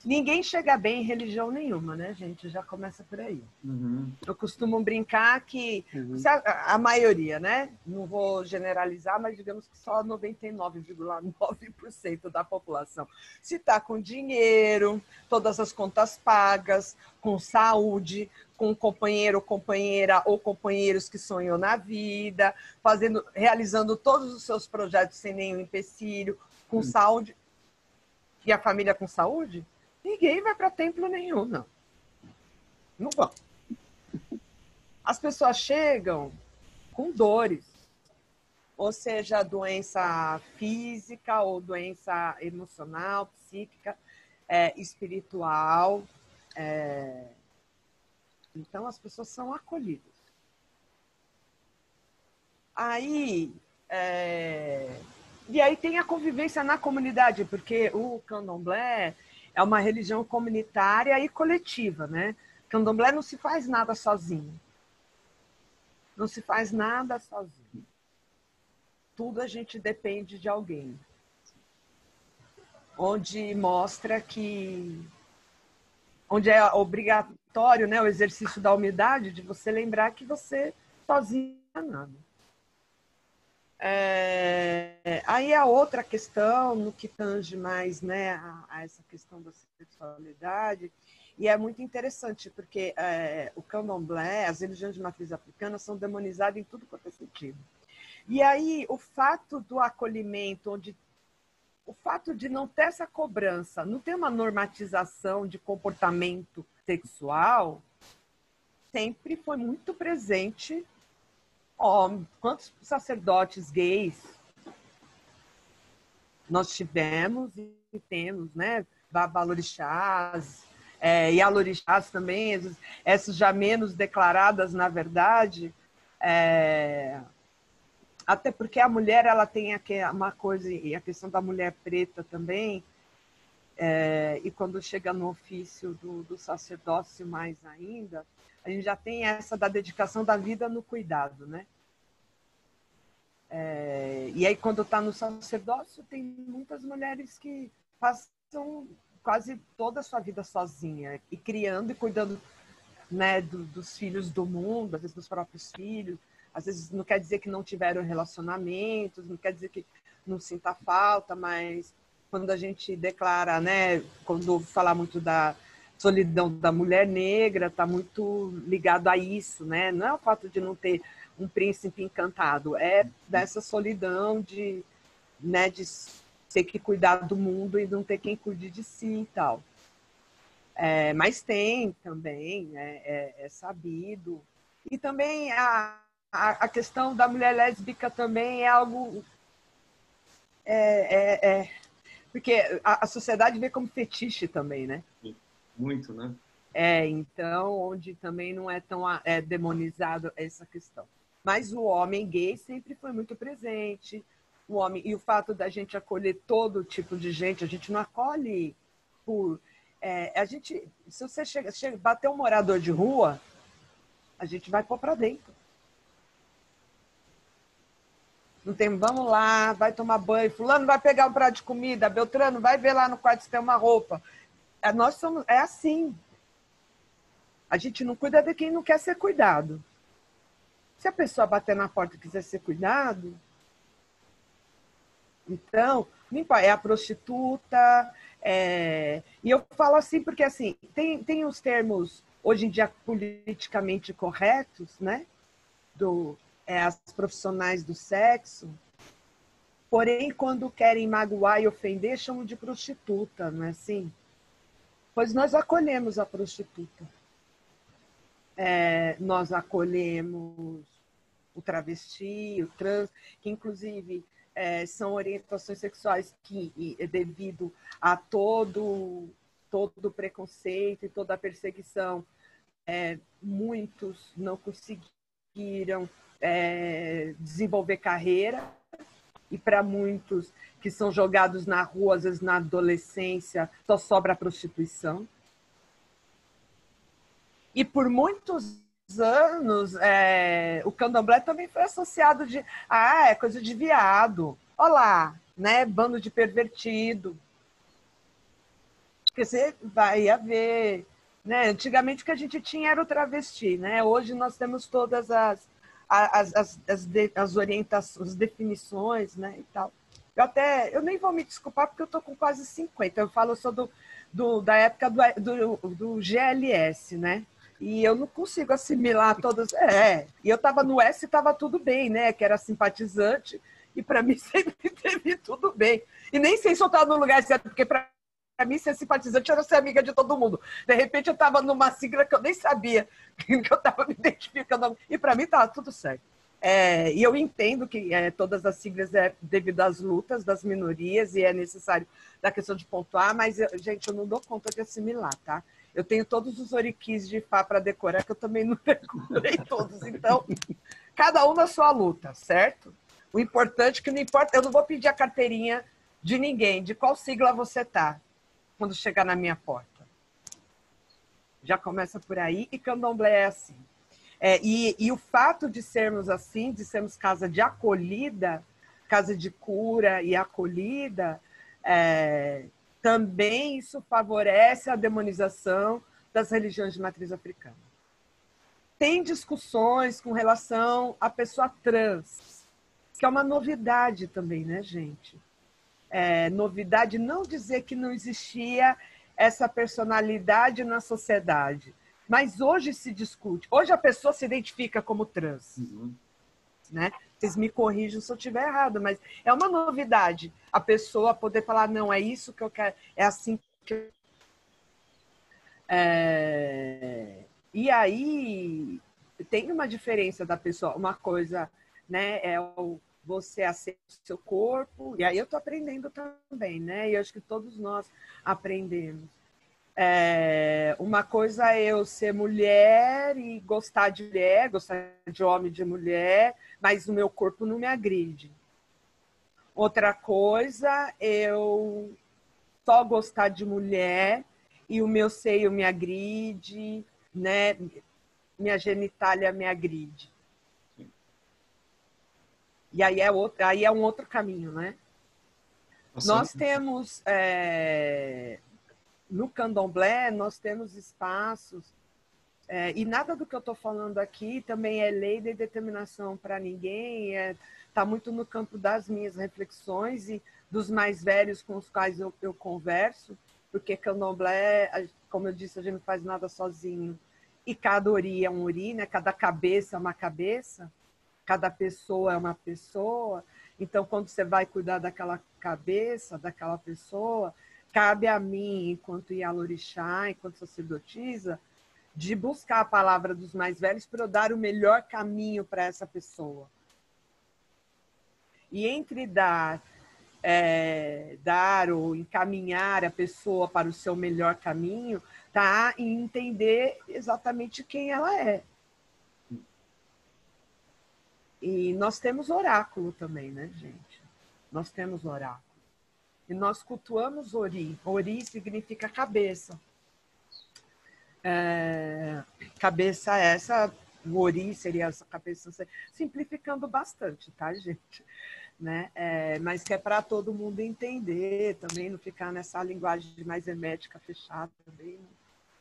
Ninguém chega bem em religião nenhuma, né, gente? Já começa por aí. Uhum. Eu costumo brincar que uhum. a, a, maioria, né? Não vou generalizar, mas digamos que só 99,9% da população. Se está com dinheiro, todas as contas pagas, com saúde, com companheiro companheira ou companheiros que sonham na vida, fazendo, realizando todos os seus projetos sem nenhum empecilho, com uhum. saúde, e a família com saúde, ninguém vai para templo nenhum, não. Não vão. As pessoas chegam com dores, ou seja, doença física ou doença emocional, psíquica, é, espiritual. É... Então, as pessoas são acolhidas. Aí, é... E aí tem a convivência na comunidade, porque o candomblé é uma religião comunitária e coletiva, né? Candomblé não se faz nada sozinho. Não se faz nada sozinho. Tudo a gente depende de alguém. Onde mostra que onde é obrigatório, né, o exercício da humildade de você lembrar que você sozinho não é nada. É, aí a outra questão, no que tange mais né, a, a, essa questão da sexualidade, e é muito interessante, porque é, o candomblé, as religiões de matriz africana, são demonizadas em tudo quanto é sentido. E aí o fato do acolhimento, onde o fato de não ter essa cobrança, não ter uma normatização de comportamento sexual, sempre foi muito presente Ó, quantos sacerdotes gays nós tivemos e temos, né? Babalorixás, é, e alorixás também, essas já menos declaradas, na verdade, é, até porque a mulher ela tem uma coisa, e a questão da mulher preta também, é, e quando chega no ofício do, do sacerdócio mais ainda, a gente já tem essa da dedicação da vida no cuidado, né? É, e aí, quando está no sacerdócio, tem muitas mulheres que passam quase toda a sua vida sozinha, e criando e cuidando né, do, dos filhos do mundo, às vezes dos próprios filhos. Às vezes não quer dizer que não tiveram relacionamentos, não quer dizer que não sinta falta, mas quando a gente declara, né, quando falar muito da solidão da mulher negra, está muito ligado a isso, né? Não é o fato de não ter um príncipe encantado, é dessa solidão de, né, de ter que cuidar do mundo e não ter quem cuide de si e tal. É, mas tem também, é, é, é sabido. E também a, a, a, questão da mulher lésbica também é algo. É, é, é porque a, a, sociedade vê como fetiche também, né? Muito, né? É, então, onde também não é tão é, demonizado essa questão. Mas o homem gay sempre foi muito presente. O homem e o fato da gente acolher todo tipo de gente, a gente não acolhe por é, a gente, se você chega, chega, bater um morador de rua, a gente vai pôr para dentro. Não tem, vamos lá, vai tomar banho, fulano vai pegar um prato de comida, Beltrano vai ver lá no quarto se tem uma roupa. É, nós somos, é assim. A gente não cuida de quem não quer ser cuidado. Se a pessoa bater na porta e quiser ser cuidado, então, é a prostituta, é, e eu falo assim porque assim tem, tem os termos hoje em dia politicamente corretos, né? Do é, as profissionais do sexo. Porém, quando querem magoar e ofender, chamam de prostituta, não é assim? Pois nós acolhemos a prostituta. É, nós acolhemos o travesti, o trans, que inclusive é, são orientações sexuais que, devido a todo todo o preconceito e toda a perseguição, é, muitos não conseguiram é, desenvolver carreira e para muitos que são jogados na rua, às vezes na adolescência, só sobra a prostituição. E por muitos anos, é, o candomblé também foi associado de, ah, é coisa de viado. Olá, né? Bando de pervertido. Porque você vai haver, né? Antigamente o que a gente tinha era o travesti, né? Hoje nós temos todas as as, as, as, de, as orientações, as definições, né? E tal. Eu até, eu nem vou me desculpar porque eu tô com quase 50. Eu falo só do, do da época do, do, do GLS, né? E eu não consigo assimilar todas. É, e eu estava no S e estava tudo bem, né? Que era simpatizante, e para mim sempre teve tudo bem. E nem sei se eu estava no lugar certo, porque para mim ser simpatizante era ser amiga de todo mundo. De repente eu estava numa sigla que eu nem sabia que eu estava me identificando. E para mim estava tudo certo. É, e eu entendo que é, todas as siglas é devido às lutas das minorias e é necessário da questão de pontuar, mas, eu, gente, eu não dou conta de assimilar, tá? Eu tenho todos os oriquis de Fá para decorar, que eu também não decorei todos. Então, cada um na sua luta, certo? O importante é que não importa, eu não vou pedir a carteirinha de ninguém, de qual sigla você tá, quando chegar na minha porta. Já começa por aí, e candomblé é assim. É, e, e o fato de sermos assim, de sermos casa de acolhida, casa de cura e acolhida, é, também isso favorece a demonização das religiões de matriz africana. Tem discussões com relação à pessoa trans, que é uma novidade também, né, gente? É, novidade não dizer que não existia essa personalidade na sociedade, mas hoje se discute. Hoje a pessoa se identifica como trans. Uhum. Né? Vocês me corrijam se eu estiver errado, mas é uma novidade a pessoa poder falar, não, é isso que eu quero, é assim que é... E aí tem uma diferença da pessoa, uma coisa, né, é o você aceita o seu corpo, e aí eu estou aprendendo também, né? E acho que todos nós aprendemos. É, uma coisa é eu ser mulher e gostar de mulher, gostar de homem de mulher, mas o meu corpo não me agride. Outra coisa, eu só gostar de mulher e o meu seio me agride, né? Minha genitália me agride. E aí é, outro, aí é um outro caminho, né? Nossa. Nós temos é, no candomblé, nós temos espaços É, e nada do que eu estou falando aqui também é lei de determinação para ninguém, está é, tá muito no campo das minhas reflexões e dos mais velhos com os quais eu, eu converso, porque candomblé, como eu disse, a gente não faz nada sozinho. E cada ori é um ori, né? cada cabeça é uma cabeça, cada pessoa é uma pessoa. Então, quando você vai cuidar daquela cabeça, daquela pessoa, cabe a mim, enquanto Yalorixá, enquanto sacerdotisa, de buscar a palavra dos mais velhos para eu dar o melhor caminho para essa pessoa. E entre dar, é, dar ou encaminhar a pessoa para o seu melhor caminho, tá em entender exatamente quem ela é. E nós temos oráculo também, né, gente? Nós temos oráculo. E nós cultuamos Ori. Ori significa cabeça. É, cabeça essa, ori seria essa cabeça, simplificando bastante, tá, gente? Né? É, mas que é para todo mundo entender também, não ficar nessa linguagem mais hermética fechada também,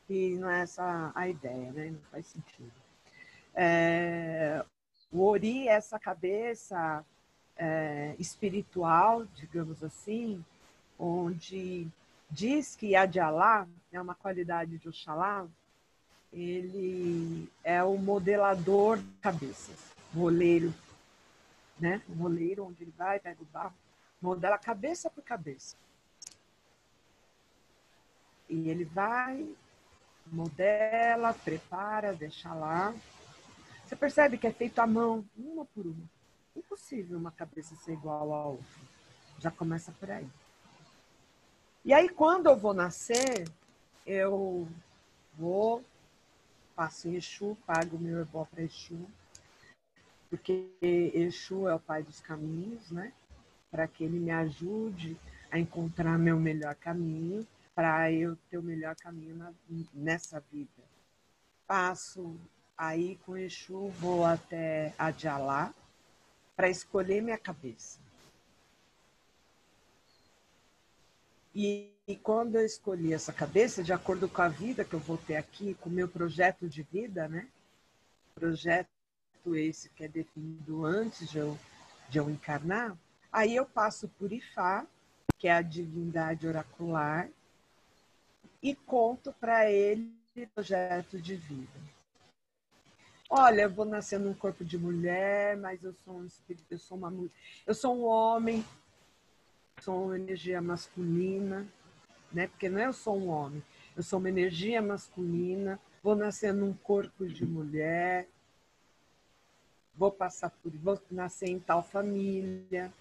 e não é essa a ideia, né? Não faz sentido. É, o ori é essa cabeça é, espiritual, digamos assim, onde diz que Adjalá é uma qualidade de Oxalá, ele é o modelador de cabeças, moleiro, né? O moleiro onde ele vai, pega o barro, modela cabeça por cabeça. E ele vai, modela, prepara, deixa lá. Você percebe que é feito à mão, uma por uma. Impossível uma cabeça ser igual à outra. Já começa por aí. E aí, quando eu vou nascer, eu vou, passo em Exu, pago meu ebó para Exu, porque Exu é o pai dos caminhos, né? Para que ele me ajude a encontrar meu melhor caminho, para eu ter o melhor caminho na, nessa vida. Passo aí com Exu, vou até Adjalá para escolher minha cabeça. E, e, quando eu escolhi essa cabeça, de acordo com a vida que eu vou ter aqui, com o meu projeto de vida, né? Projeto esse que é definido antes de eu, de eu encarnar, aí eu passo por Ifá, que é a divindade oracular, e conto para ele o projeto de vida. Olha, eu vou nascer num corpo de mulher, mas eu sou um espírito, eu sou uma eu sou um homem, sou uma energia masculina, né? Porque não é eu sou um homem, eu sou uma energia masculina, vou nascer num corpo de mulher, vou passar por, vou nascer em tal família,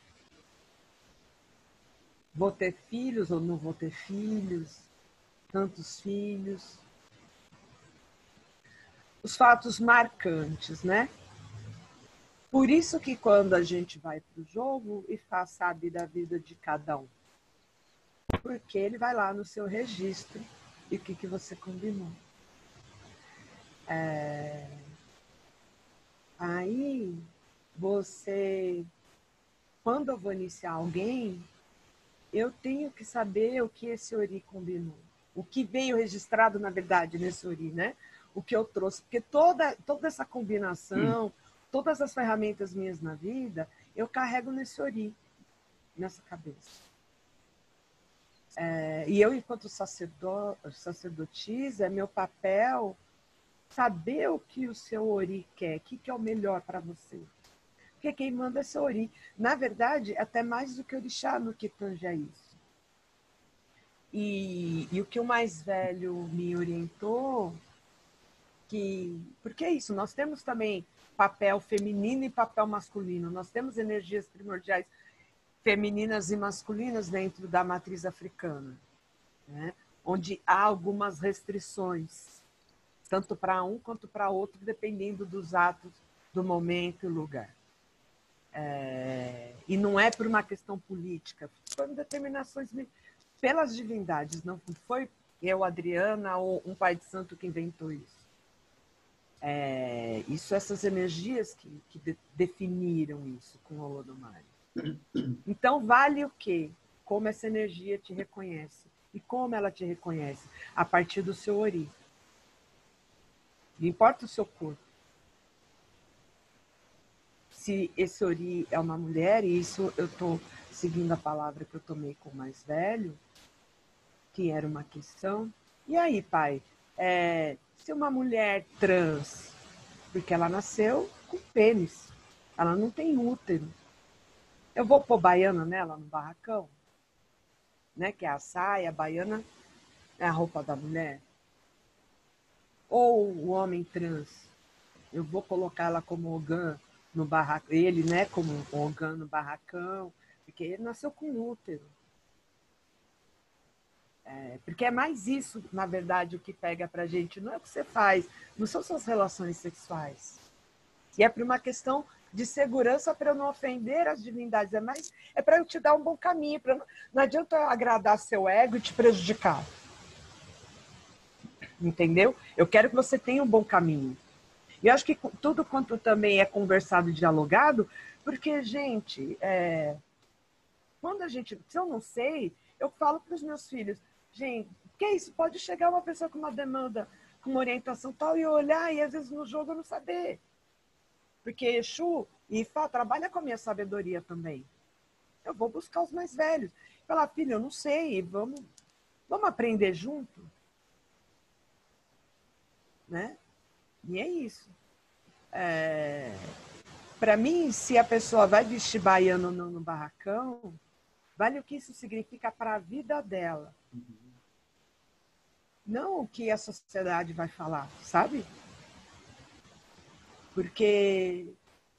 vou ter filhos ou não vou ter filhos, tantos filhos. Os fatos marcantes, né? Por isso que quando a gente vai para o jogo e faz sabe da vida de cada um. Porque ele vai lá no seu registro e o que, que você combinou. É... Aí você, quando eu vou iniciar alguém, eu tenho que saber o que esse Ori combinou. O que veio registrado, na verdade, nesse Ori, né? O que eu trouxe. Porque toda, toda essa combinação, hum todas as ferramentas minhas na vida, eu carrego nesse ori, nessa cabeça. É, e eu, enquanto sacerdot, sacerdotisa, é meu papel saber o que o seu ori quer, o que, que é o melhor para você. Porque quem manda é seu ori. Na verdade, até mais do que orixá no que tange a isso. E, e o que o mais velho me orientou, que porque é isso, nós temos também papel feminino e papel masculino. Nós temos energias primordiais femininas e masculinas dentro da matriz africana, né? onde há algumas restrições, tanto para um quanto para outro, dependendo dos atos, do momento e lugar. É... e não é por uma questão política, foram determinações pelas divindades, não foi eu, Adriana, ou um pai de santo que inventou isso. É, isso, essas energias que, que de, definiram isso com o Olodomari. Então, vale o quê? Como essa energia te reconhece. E como ela te reconhece? A partir do seu ori. Não importa o seu corpo. Se esse ori é uma mulher, e isso eu estou seguindo a palavra que eu tomei com o mais velho, que era uma questão. E aí, pai, é, se uma mulher trans, porque ela nasceu com pênis, ela não tem útero, eu vou pôr baiana nela no barracão? Né? Que é a saia, a baiana é a roupa da mulher. Ou o homem trans, eu vou colocar ela como ogã no barracão, ele, né, como ogã no barracão, porque ele nasceu com útero. É, porque é mais isso, na verdade, o que pega pra gente. Não é o que você faz, não são suas relações sexuais. E é por uma questão de segurança para eu não ofender as divindades, é mais é para eu te dar um bom caminho, não, não adianta eu agradar seu ego e te prejudicar. Entendeu? Eu quero que você tenha um bom caminho. E eu acho que tudo quanto também é conversado e dialogado, porque, gente, é... quando a gente. Se eu não sei, eu falo para os meus filhos, gente, que é isso? Pode chegar uma pessoa com uma demanda, com uma orientação tal, e olhar, e às vezes no jogo eu não saber. Porque Exu e Ifá trabalha com a minha sabedoria também. Eu vou buscar os mais velhos. Falar, filho, eu não sei, vamos, vamos aprender junto. Né? E é isso. É... Para mim, se a pessoa vai vestir baiano ou não no barracão, vale o que isso significa para a vida dela. Não o que a sociedade vai falar, sabe? Porque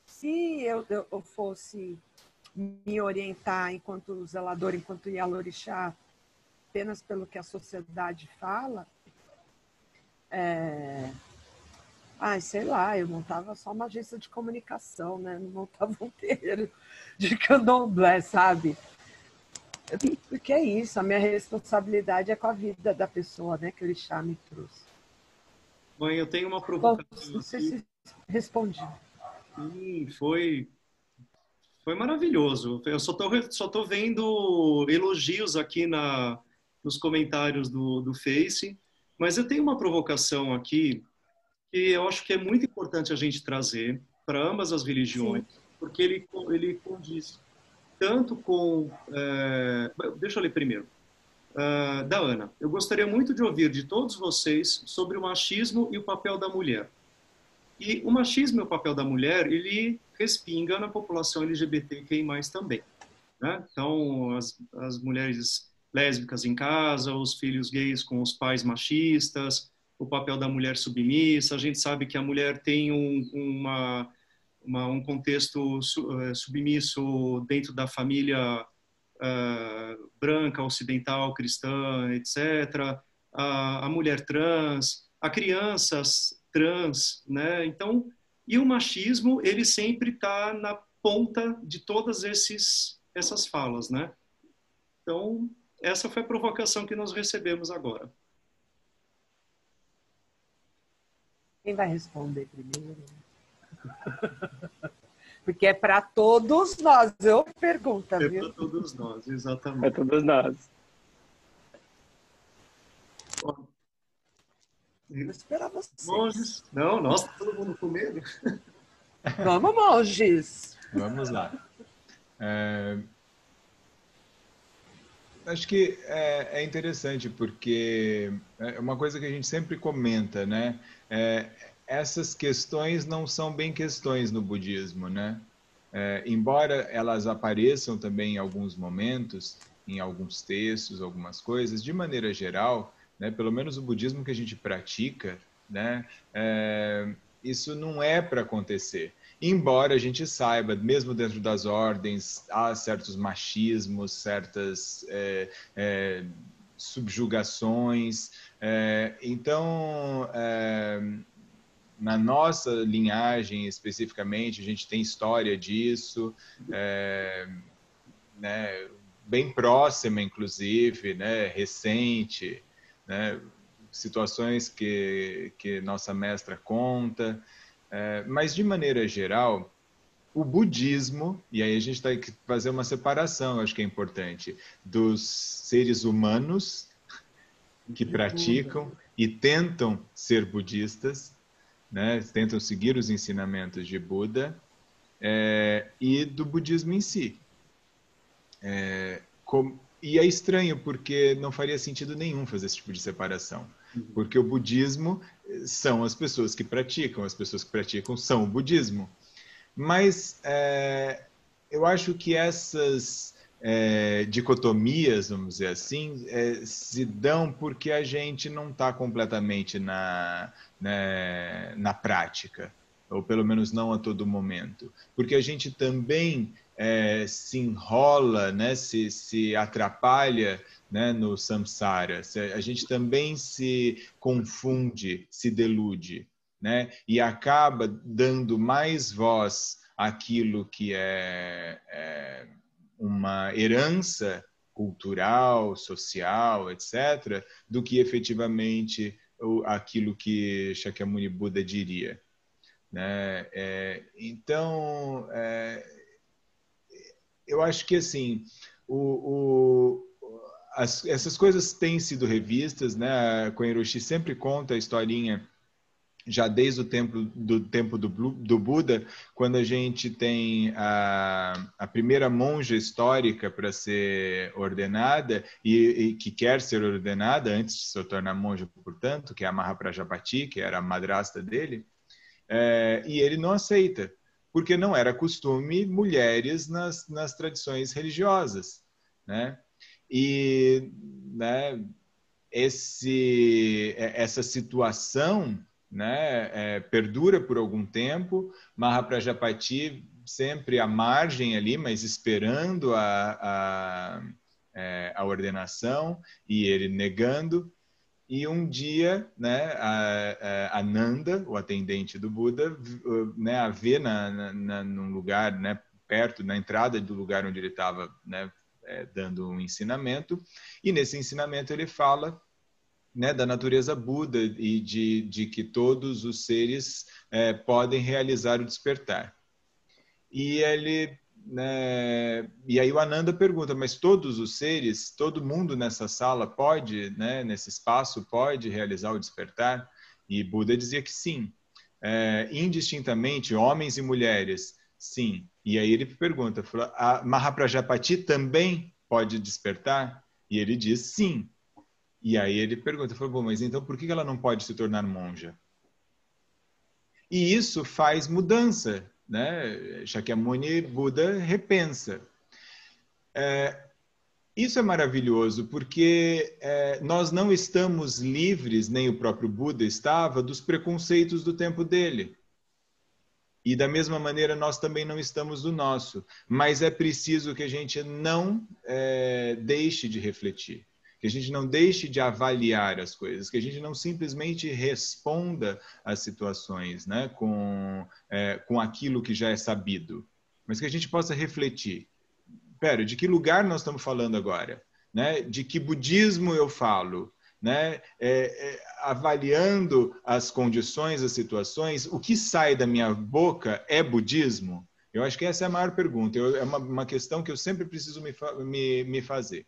se eu, eu fosse me orientar enquanto zelador, enquanto Yalorixá, apenas pelo que a sociedade fala, é... Ai, sei lá, eu montava só uma agência de comunicação, né? Não montava um terreiro de candomblé, sabe? Porque é isso, a minha responsabilidade é com a vida da pessoa, né? Que o Orixá me trouxe. Mãe, eu tenho uma provocação. Bom, não sei se respondi. Foi foi maravilhoso. Eu só tô, só tô vendo elogios aqui na, nos comentários do, do Face, mas eu tenho uma provocação aqui que eu acho que é muito importante a gente trazer para ambas as religiões, Sim. porque ele, ele condiz tanto com. É, deixa eu ler primeiro. Uh, da Ana. Eu gostaria muito de ouvir de todos vocês sobre o machismo e o papel da mulher. E o machismo e o papel da mulher, ele respinga na população LGBTQI+, também. Né? Então, as, as mulheres lésbicas em casa, os filhos gays com os pais machistas, o papel da mulher submissa. A gente sabe que a mulher tem um, uma, uma, um contexto eh, submisso dentro da família uh, branca, ocidental, cristã, etc. A, a mulher trans, a crianças trans, né? Então, e o machismo, ele sempre está na ponta de todas esses essas falas, né? Então, essa foi a provocação que nós recebemos agora. Quem vai responder primeiro? Porque é para todos nós, eu pergunto, é viu? É para todos nós, exatamente. É para todos nós. Vou esperar vocês. Monges. Não, nossa, todo mundo com medo. Vamos, monges. Vamos lá. É... Acho que é, é, interessante porque é uma coisa que a gente sempre comenta, né? É, essas questões não são bem questões no budismo, né? É, embora elas apareçam também em alguns momentos, em alguns textos, algumas coisas, de maneira geral, né, pelo menos o budismo que a gente pratica, né, é, isso não é para acontecer. Embora a gente saiba, mesmo dentro das ordens, há certos machismos, certas é, é, subjugações. É, então, é, na nossa linhagem especificamente, a gente tem história disso, é, né, bem próxima, inclusive, né, recente né? situações que, que nossa mestra conta. É, mas, de maneira geral, o budismo, e aí a gente tem que fazer uma separação, acho que é importante, dos seres humanos que praticam e tentam ser budistas, né? tentam seguir os ensinamentos de Buda é, e do budismo em si. É, com, e é estranho porque não faria sentido nenhum fazer esse tipo de separação, uhum. porque o budismo são as pessoas que praticam, as pessoas que praticam são o budismo. Mas é, eu acho que essas é, dicotomias, vamos dizer assim, é, se dão porque a gente não está completamente na, né, na prática, ou pelo menos não a todo momento. Porque a gente também é, se enrola, né, se, se atrapalha né, no samsara. A gente também se confunde, se delude, né, e acaba dando mais voz àquilo que é, é uma herança cultural, social, etc., do que efetivamente aquilo que Shakyamuni Buda diria. Né? É, então, é, eu acho que assim, o, o as, essas coisas têm sido revistas, né? A Koenroshi sempre conta a historinha já desde o tempo do tempo do, do Buda, quando a gente tem a, a primeira monja histórica para ser ordenada e, e, que quer ser ordenada antes de se tornar monja, portanto, que é a Mahaprajapati, que era a madrasta dele, é, e ele não aceita porque não era costume mulheres nas, nas tradições religiosas, né? E né, esse, é, essa situação né, é, perdura por algum tempo. Mahaprajapati sempre à margem ali, mas esperando a, a, é, a ordenação e ele negando. E um dia, né, a, a Nanda, o atendente do Buda, né, a vê na, na, num lugar, né, perto, na entrada do lugar onde ele estava, né, é, dando um ensinamento. E nesse ensinamento ele fala né, da natureza Buda e de, de que todos os seres é, podem realizar o despertar. E ele né? E aí o Ananda pergunta, mas todos os seres, todo mundo nessa sala pode, né, nesse espaço, pode realizar o despertar? E Buda dizia que sim. É, indistintamente, homens e mulheres, sim. E aí ele pergunta, a Mahaprajapati também pode despertar? E ele diz sim. E aí ele pergunta, falou, mas então por que ela não pode se tornar monja? E isso faz mudança né? Shakyamuni Buda repensa. É, isso é maravilhoso porque é, nós não estamos livres, nem o próprio Buda estava, dos preconceitos do tempo dele. E da mesma maneira nós também não estamos do nosso. Mas é preciso que a gente não é, deixe de refletir que a gente não deixe de avaliar as coisas, que a gente não simplesmente responda às situações né, com, é, com aquilo que já é sabido, mas que a gente possa refletir. Pera, de que lugar nós estamos falando agora? Né? De que budismo eu falo? Né? É, é, avaliando as condições, as situações, o que sai da minha boca é budismo? Eu acho que essa é a maior pergunta. Eu, é uma, uma questão que eu sempre preciso me, me, me fazer.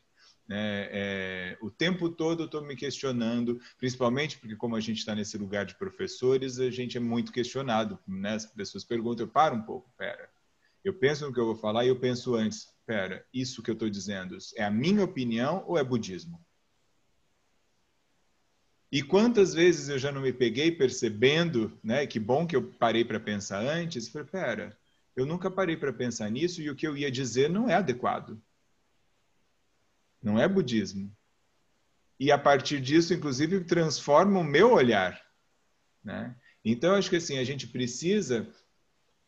É, é, o tempo todo eu estou me questionando, principalmente porque como a gente está nesse lugar de professores, a gente é muito questionado, né? As pessoas perguntam, eu paro um pouco, pera, eu penso no que eu vou falar e eu penso antes, pera, isso que eu estou dizendo é a minha opinião ou é budismo? E quantas vezes eu já não me peguei percebendo, né? Que bom que eu parei para pensar antes, falei, pera, eu nunca parei para pensar nisso e o que eu ia dizer não é adequado não é budismo. E a partir disso, inclusive, transforma o meu olhar. Né? Então, acho que assim, a gente precisa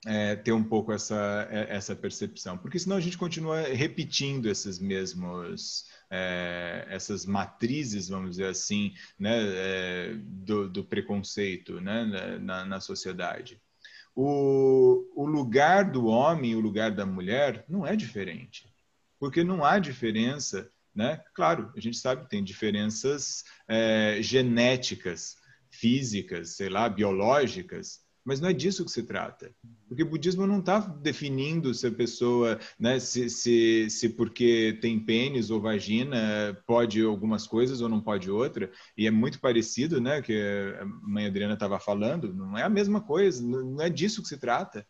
é, ter um pouco essa, é, essa percepção, porque senão a gente continua repetindo esses mesmos, é, essas matrizes, vamos dizer assim, né, é, do, do, preconceito né, na, na sociedade. O, o lugar do homem e o lugar da mulher não é diferente, porque não há diferença né? Claro, a gente sabe que tem diferenças é, genéticas, físicas, sei lá, biológicas, mas não é disso que se trata. Porque o budismo não está definindo se a pessoa, né, se, se, se porque tem pênis ou vagina pode algumas coisas ou não pode outra. E é muito parecido, né, que a mãe Adriana estava falando. Não é a mesma coisa, não é disso que se trata.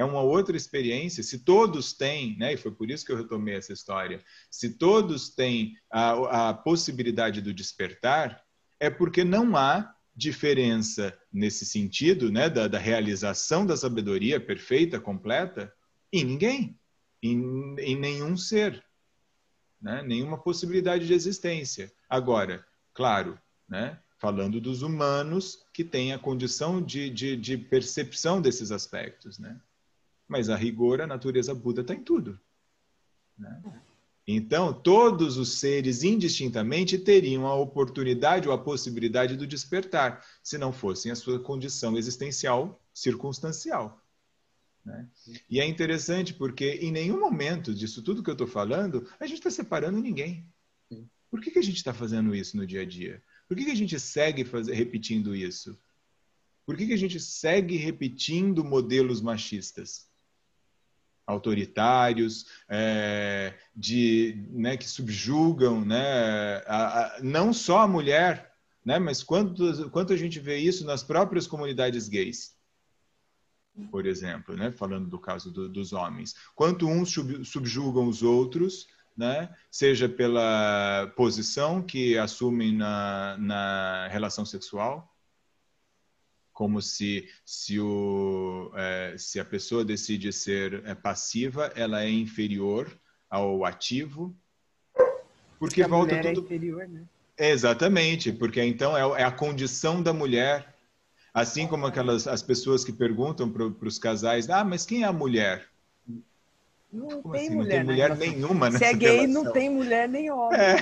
É uma outra experiência. Se todos têm, né, e foi por isso que eu retomei essa história, se todos têm a, a possibilidade do despertar, é porque não há diferença nesse sentido, né, da, da realização da sabedoria perfeita, completa, em ninguém, em, em nenhum ser, né, nenhuma possibilidade de existência. Agora, claro, né, falando dos humanos que têm a condição de, de, de percepção desses aspectos, né? Mas a rigor, a natureza Buda está em tudo. Né? Então, todos os seres indistintamente teriam a oportunidade ou a possibilidade do despertar, se não fossem a sua condição existencial circunstancial. Né? E é interessante porque em nenhum momento disso tudo que eu estou falando, a gente está separando ninguém. Por que, que a gente está fazendo isso no dia a dia? Por que, que a gente segue faz... repetindo isso? Por que, que a gente segue repetindo modelos machistas? Autoritários, é, de, né, que subjugam né, a, a, não só a mulher, né, mas quanto, quanto a gente vê isso nas próprias comunidades gays, por exemplo, né, falando do caso do, dos homens. Quanto uns subjugam os outros, né, seja pela posição que assumem na, na relação sexual, como se, se, o, é, se a pessoa decide ser é, passiva, ela é inferior ao ativo. Porque, volta é tudo. É inferior, né? Exatamente, porque então é, é a condição da mulher. Assim como aquelas as pessoas que perguntam para os casais, ah, mas quem é a mulher? Não Como tem assim? mulher, não tem mulher né? nenhuma Se é gay, não tem mulher nem homem. É. Né?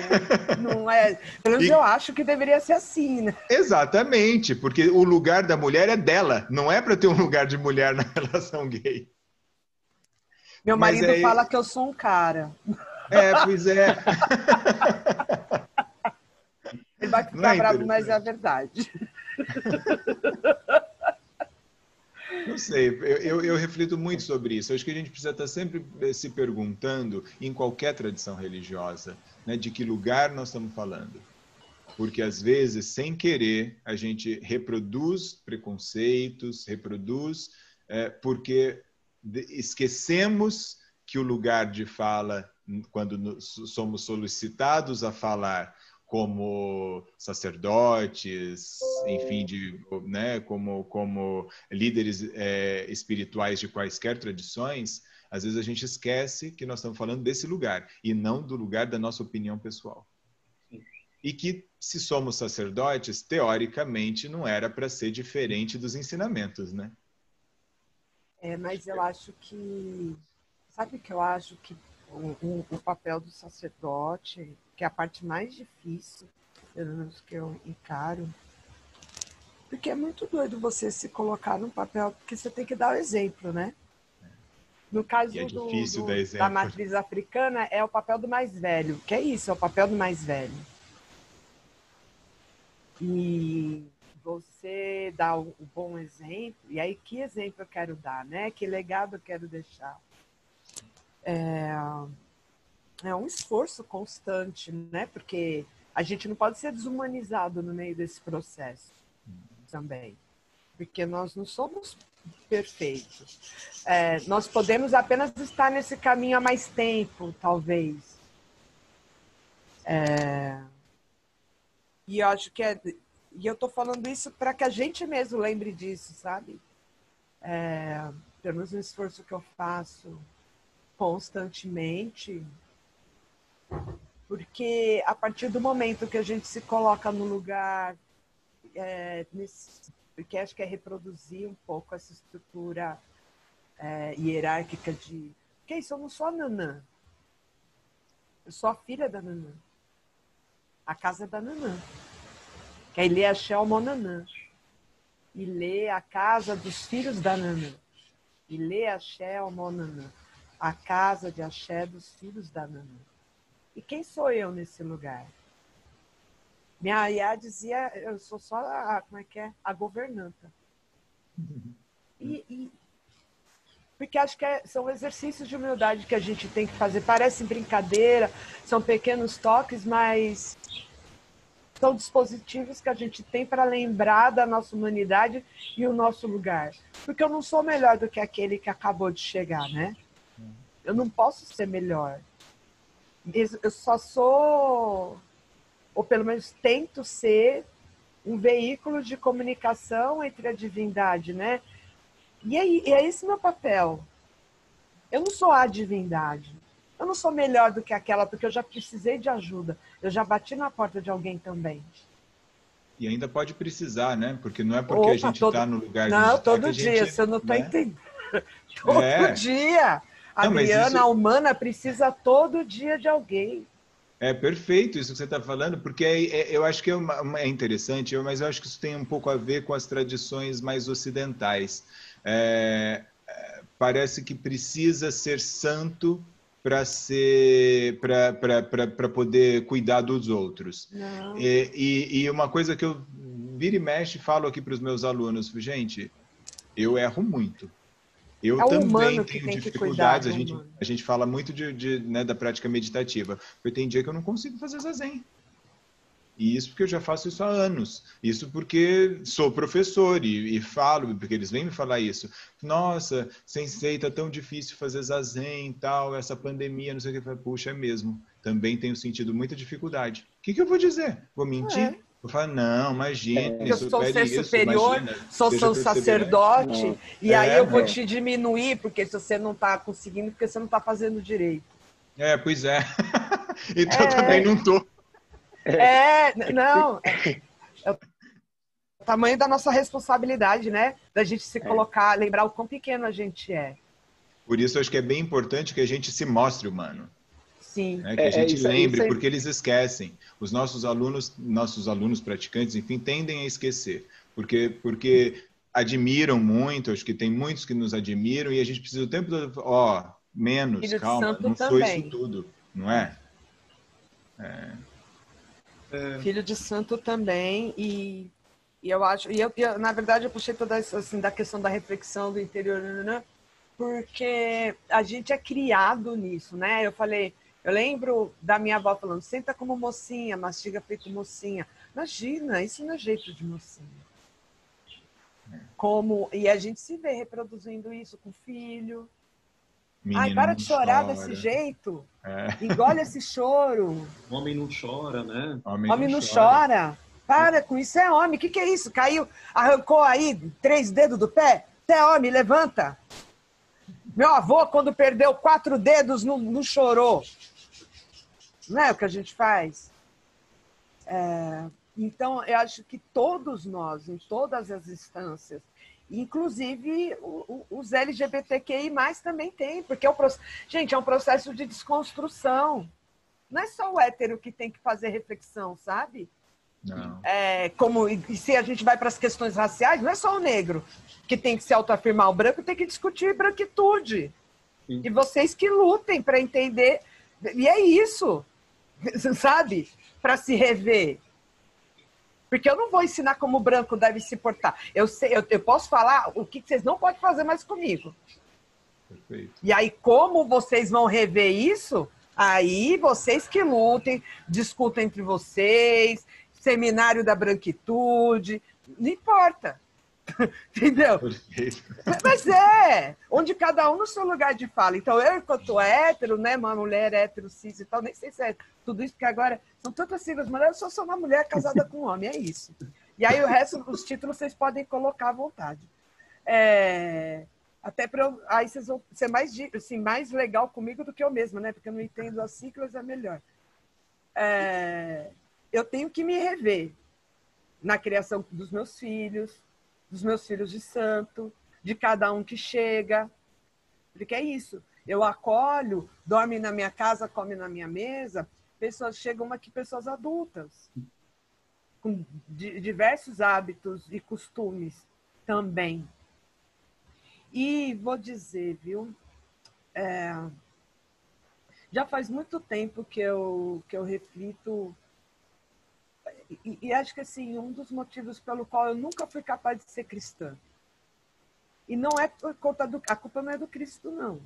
Não é. Pelo menos e... eu acho que deveria ser assim, né? Exatamente, porque o lugar da mulher é dela, não é para ter um lugar de mulher na relação gay. Meu marido é... fala que eu sou um cara. É, pois é. Ele vai ficar é bravo, mas é a verdade. Não sei, eu, eu, eu, reflito muito sobre isso. Acho que a gente precisa estar sempre eh, se perguntando, em qualquer tradição religiosa, né, de que lugar nós estamos falando. Porque, às vezes, sem querer, a gente reproduz preconceitos, reproduz, é, porque esquecemos que o lugar de fala, quando somos solicitados a falar, como sacerdotes, enfim, de, né, como, como líderes é, espirituais de quaisquer tradições, às vezes a gente esquece que nós estamos falando desse lugar e não do lugar da nossa opinião pessoal. E que, se somos sacerdotes, teoricamente não era para ser diferente dos ensinamentos, né? É, mas eu acho que. Sabe que eu acho que o, o, o papel do sacerdote que é a parte mais difícil, pelo menos que eu encaro. Porque é muito doido você se colocar num papel, porque você tem que dar o exemplo, né? No caso é do, do, da matriz africana, é o papel do mais velho. Que é isso, é o papel do mais velho. E você dá o, o bom exemplo. E aí, que exemplo eu quero dar, né? Que legado eu quero deixar? É, é um esforço constante, né? Porque a gente não pode ser desumanizado no meio desse processo também, porque nós não somos perfeitos. É, nós podemos apenas estar nesse caminho há mais tempo, talvez. É, e eu acho que é, e eu estou falando isso para que a gente mesmo lembre disso, sabe? É, pelo menos um esforço que eu faço constantemente porque a partir do momento que a gente se coloca no lugar, é, nesse, porque acho que é reproduzir um pouco essa estrutura é, hierárquica de que isso, eu sou a Nanã. Eu sou a filha da Nanã. A casa é da Nanã. Que aí lê a Shelma Nanã. E lê a casa dos filhos da Nanã. E lê a Shelma Nanã. A casa de axé dos filhos da Nanã. E quem sou eu nesse lugar? Minha Ayá dizia, eu sou só a, como é que é? A governanta. E, e, porque acho que é, são exercícios de humildade que a gente tem que fazer. Parece brincadeira, são pequenos toques, mas são dispositivos que a gente tem para lembrar da nossa humanidade e o nosso lugar. Porque eu não sou melhor do que aquele que acabou de chegar, né? Eu não posso ser melhor. Eu só sou, ou pelo menos tento ser, um veículo de comunicação entre a divindade, né? E é, e é esse meu papel. Eu não sou a divindade. Eu não sou melhor do que aquela, porque eu já precisei de ajuda. Eu já bati na porta de alguém também. E ainda pode precisar, né? Porque não é porque Opa, a gente está todo... no lugar Não, tá todo dia, gente, você não está né? entendendo. Todo é. dia. A Adriana, isso... a humana, precisa todo dia de alguém. É perfeito isso que você está falando, porque é, é, eu acho que é, uma, é, interessante, mas eu acho que isso tem um pouco a ver com as tradições mais ocidentais. É, é parece que precisa ser santo para ser para poder cuidar dos outros. E, e, e, uma coisa que eu vira e mexe falo aqui para os meus alunos, gente, eu erro muito. Eu é também tenho dificuldades. A gente, a gente fala muito de, de né, da prática meditativa. Porque tem dia que eu não consigo fazer zazen. E isso porque eu já faço isso há anos. Isso porque sou professor e, e falo, porque eles vêm me falar isso. Nossa, sensei, tá tão difícil fazer zazen e tal, essa pandemia, não sei o que. Puxa, é mesmo. Também tenho sentido muita dificuldade. O que, que eu vou dizer? Vou mentir? É. Eu falo, não, imagina. É. Eu sou ser isso, superior, imagina, sou seu sacerdote, não. e aí é, eu vou é. te diminuir, porque se você não está conseguindo, porque você não está fazendo direito. É, pois é. então eu também não estou. É, não. É, é, o tamanho da nossa responsabilidade, né? Da gente se é. colocar, lembrar o quão pequeno a gente é. Por isso, acho que é bem importante que a gente se mostre humano. Sim. Né? Que a gente é, lembre, porque eles esquecem. Os nossos alunos, nossos alunos praticantes, enfim, tendem a esquecer. Porque, porque admiram muito, acho que tem muitos que nos admiram, e a gente precisa o tempo todo, ó, oh, menos, calma, não também. sou isso tudo, não é? É. É... Filho de santo também e, e eu acho e eu, eu, na verdade eu puxei toda assim da questão da reflexão do interior né, né, né, porque a gente é criado nisso né eu falei eu lembro da minha avó falando senta como mocinha mastiga feito mocinha imagina isso não é jeito de mocinha como e a gente se vê reproduzindo isso com o filho Menino Ai, para de chorar chora. desse jeito. É. Engole esse choro. Homem não chora, né? Homem, homem não, não chora. chora. Para com isso, é homem. O que, que é isso? Caiu, arrancou aí três dedos do pé? Você é homem, levanta. Meu avô, quando perdeu quatro dedos, não, não chorou. Não é o que a gente faz? É, então, eu acho que todos nós, em todas as instâncias, Inclusive, o, os LGBTQI também tem, porque é um, gente, é um processo de desconstrução. Não é só o hétero que tem que fazer reflexão, sabe? Não. É, como, e se a gente vai para as questões raciais, não é só o negro que tem que se autoafirmar, o branco tem que discutir branquitude. Sim. E vocês que lutem para entender. E é isso, sabe? Para se rever. Porque eu não vou ensinar como o branco deve se portar. Eu, sei, eu, eu posso falar o que vocês não podem fazer mais comigo. Perfeito. E aí, como vocês vão rever isso? Aí vocês que lutem, discutam entre vocês, seminário da branquitude, não importa. Entendeu? Mas é, onde cada um no seu lugar de fala. Então, eu, enquanto hétero, né, uma mulher hétero, cis e tal, nem sei se é tudo isso, porque agora são tantas siglas, mas eu só sou uma mulher casada com um homem, é isso. E aí o resto, os títulos vocês podem colocar à vontade. É, até para aí vocês vão ser mais, assim, mais legal comigo do que eu mesma, né? Porque eu não entendo as siglas, é melhor. É, eu tenho que me rever na criação dos meus filhos, dos meus filhos de santo, de cada um que chega. Porque é isso. Eu acolho, dorme na minha casa, come na minha mesa, pessoas chegam aqui, pessoas adultas, com diversos hábitos e costumes também. E vou dizer, viu? É, já faz muito tempo que eu, que eu reflito e, e, acho que assim um dos motivos pelo qual eu nunca fui capaz de ser cristã E não é por conta do. A culpa não é do Cristo, não.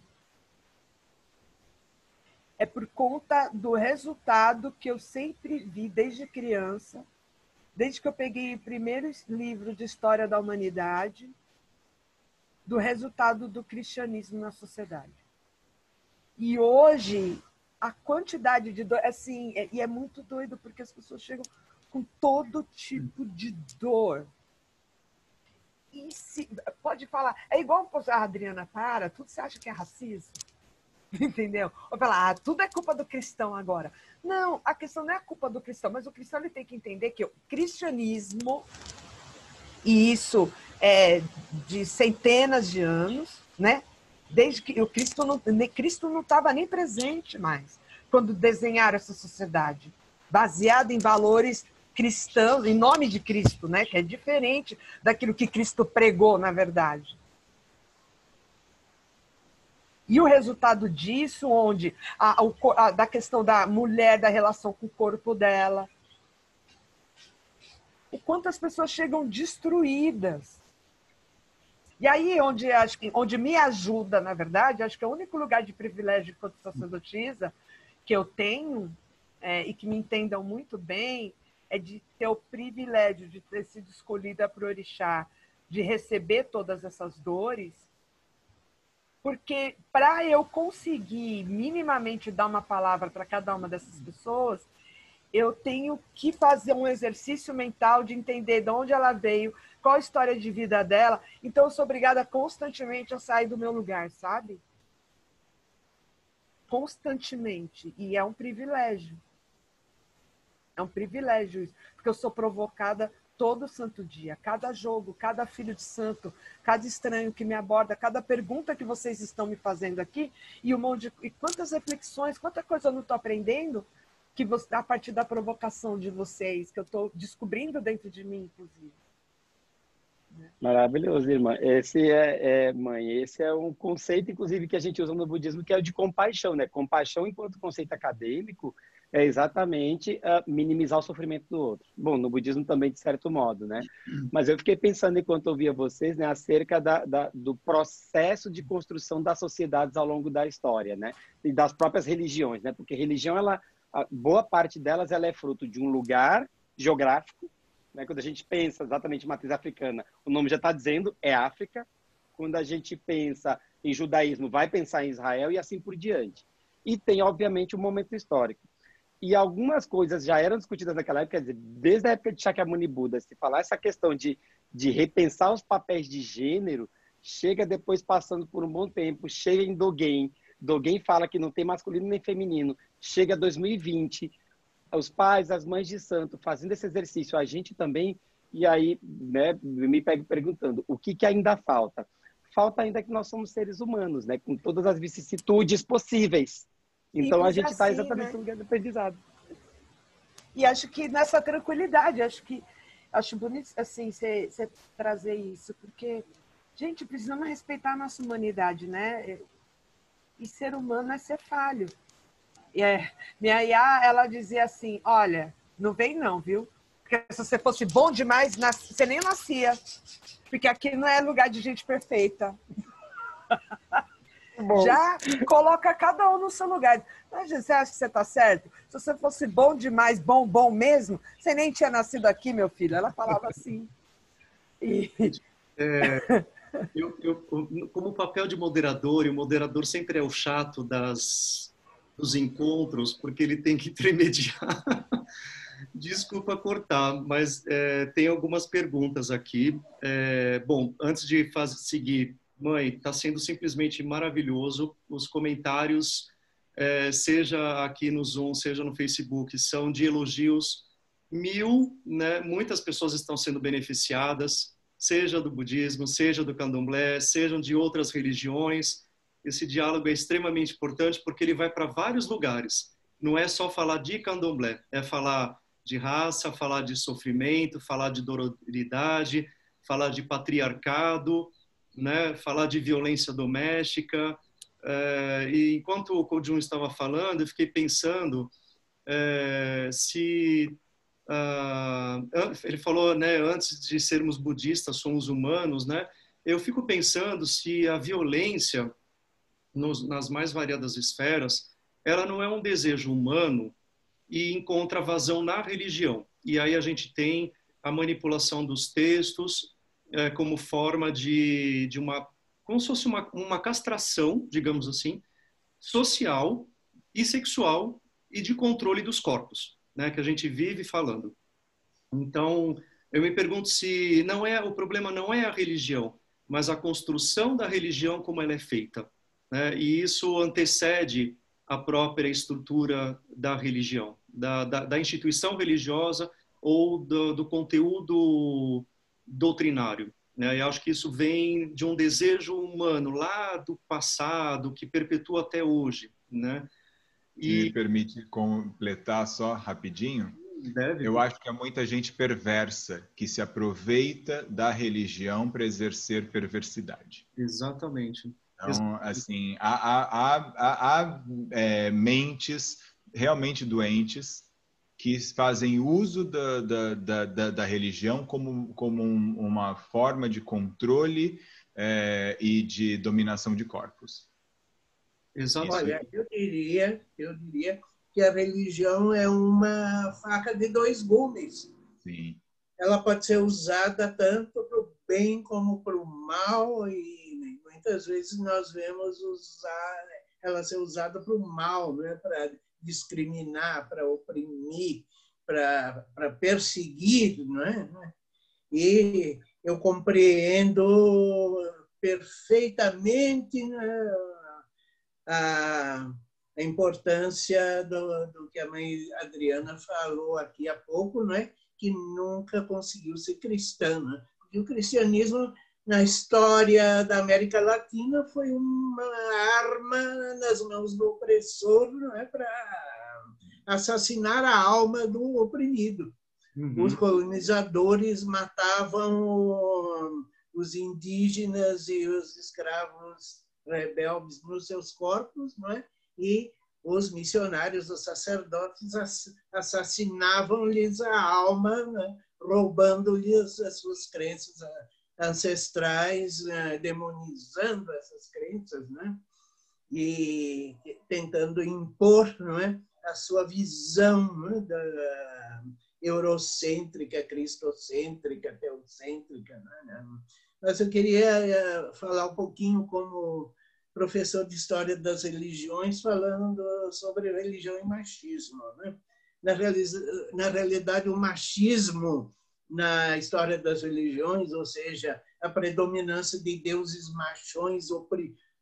É por conta do resultado que eu sempre vi desde criança, desde que eu peguei o primeiro livro de história da humanidade, do resultado do cristianismo na sociedade. E hoje, a quantidade de dor, assim, é, e é muito doido, porque as pessoas chegam com todo tipo de dor e se, pode falar, é igual a Adriana para, tudo você acha que é racismo? Entendeu? Ou falar, ah, tudo é culpa do cristão agora. Não, a questão não é a culpa do cristão, mas o cristão ele tem que entender que o cristianismo, e isso é de centenas de anos, né? Desde que o Cristo não, Cristo não estava nem presente mais quando desenharam essa sociedade, baseada em valores cristãos, em nome de Cristo, né? que é diferente daquilo que Cristo pregou, na verdade. E o resultado disso, onde a, a, da questão da mulher, da relação com o corpo dela, o quanto as pessoas chegam destruídas. E aí, onde, acho que, onde me ajuda, na verdade, acho que é o único lugar de privilégio enquanto sacerdotisa que eu tenho, é, e que me entendam muito bem, é de ter o privilégio de ter sido escolhida para orixá, de receber todas essas dores, porque para eu conseguir minimamente dar uma palavra para cada uma dessas pessoas, eu tenho que fazer um exercício mental de entender de onde ela veio, qual a história de vida dela. Então, eu sou obrigada constantemente a sair do meu lugar, sabe? Constantemente. E é um privilégio. É um privilégio isso, porque eu sou provocada todo santo dia, cada jogo, cada filho de santo, cada estranho que me aborda, cada pergunta que vocês estão me fazendo aqui e um monte de, e quantas reflexões, quanta coisa eu não estou aprendendo que você, a partir da provocação de vocês, que eu estou descobrindo dentro de mim, inclusive. Maravilhoso, irmã. Esse é, é, mãe, esse é um conceito, inclusive, que a gente usa no budismo, que é o de compaixão, né? Compaixão, enquanto conceito acadêmico, é exatamente uh, minimizar o sofrimento do outro. Bom, no budismo também, de certo modo, né? Mas eu fiquei pensando, enquanto ouvia vocês, né, acerca da, da, do processo de construção das sociedades ao longo da história, né? E das próprias religiões, né? Porque religião, ela, boa parte delas, ela é fruto de um lugar geográfico, né? Quando a gente pensa exatamente matriz africana, o nome já está dizendo, é África. Quando a gente pensa em judaísmo, vai pensar em Israel e assim por diante. E tem, obviamente, um momento histórico. E algumas coisas já eram discutidas naquela época, quer dizer, desde a época de Shakyamuni Buda, se falar essa questão de, de repensar os papéis de gênero, chega depois passando por um bom tempo, chega em Dogen, Dogen fala que não tem masculino nem feminino, chega 2020, os pais, as mães de santo fazendo esse exercício, a gente também, e aí né, me pego perguntando, o que, que ainda falta? Falta ainda que nós somos seres humanos, né, com todas as vicissitudes possíveis, então a gente está assim, exatamente né? no lugar do aprendizado. E acho que nessa tranquilidade, acho que acho bonito assim você trazer isso, porque gente precisamos respeitar a nossa humanidade, né? E ser humano é ser falho. E é, minha Iá, ela dizia assim, olha, não vem não, viu? Porque se você fosse bom demais, você nem nascia. Porque aqui não é lugar de gente perfeita. Bom. Já coloca cada um no seu lugar. Mas você acha que você está certo? Se você fosse bom demais, bom, bom mesmo, você nem tinha nascido aqui, meu filho. Ela falava assim. E... É, eu, eu, como papel de moderador, e o moderador sempre é o chato das, dos encontros, porque ele tem que intermediar. Desculpa cortar, mas é, tem algumas perguntas aqui. É, bom, antes de fazer, seguir Mãe, está sendo simplesmente maravilhoso. Os comentários, é, seja aqui no Zoom, seja no Facebook, são de elogios mil, né? Muitas pessoas estão sendo beneficiadas, seja do budismo, seja do candomblé, sejam de outras religiões. Esse diálogo é extremamente importante porque ele vai para vários lugares. Não é só falar de candomblé, é falar de raça, falar de sofrimento, falar de dororidade, falar de patriarcado, né, falar de violência doméstica. É, e enquanto o Kojun estava falando, eu fiquei pensando é, se uh, ele falou, né, antes de sermos budistas somos humanos, né? eu fico pensando se a violência nos, nas mais variadas esferas, ela não é um desejo humano e encontra vazão na religião. E aí a gente tem a manipulação dos textos é, como forma de, de uma como se fosse uma, uma castração, digamos assim, social e sexual e de controle dos corpos, né, que a gente vive falando. Então, eu me pergunto se não é o problema não é a religião, mas a construção da religião como ela é feita, né? E isso antecede a própria estrutura da religião, da, da, da instituição religiosa ou do, do conteúdo doutrinário. Né? Eu acho que isso vem de um desejo humano lá do passado que perpetua até hoje, né? E me permite completar só rapidinho. Deve. Eu acho que há muita gente perversa que se aproveita da religião para exercer perversidade. Exatamente. Então, assim, há, há, há, há é, mentes realmente doentes que fazem uso da, da, da, da religião como, como um, uma forma de controle é, e de dominação de corpos. Exatamente. Olha, eu diria, eu diria que a religião é uma faca de dois gumes. Sim. Ela pode ser usada tanto para o bem como para o mal e muitas vezes nós vemos usar ela ser usada para o mal, né? para discriminar, para oprimir, para perseguir, não é? E eu compreendo perfeitamente né, a, a importância do, do, que a mãe Adriana falou aqui há pouco, não é? que nunca conseguiu ser cristã. Né? Porque o cristianismo, na história da América Latina, foi uma arma nas mãos do opressor é? para assassinar a alma do oprimido. Uhum. Os colonizadores matavam os indígenas e os escravos rebeldes nos seus corpos, não é? e os missionários, os sacerdotes assassinavam-lhes a alma, né? roubando-lhes as suas crenças ancestrais, né? demonizando essas crenças, né? e tentando impor não é? a sua visão né, da eurocêntrica, cristocêntrica, teocêntrica. Né? Mas eu queria eh, falar um pouquinho como professor de História das Religiões, falando sobre religião e machismo. Né? Na realidade, o machismo na história das religiões, ou seja, a predominância de deuses machões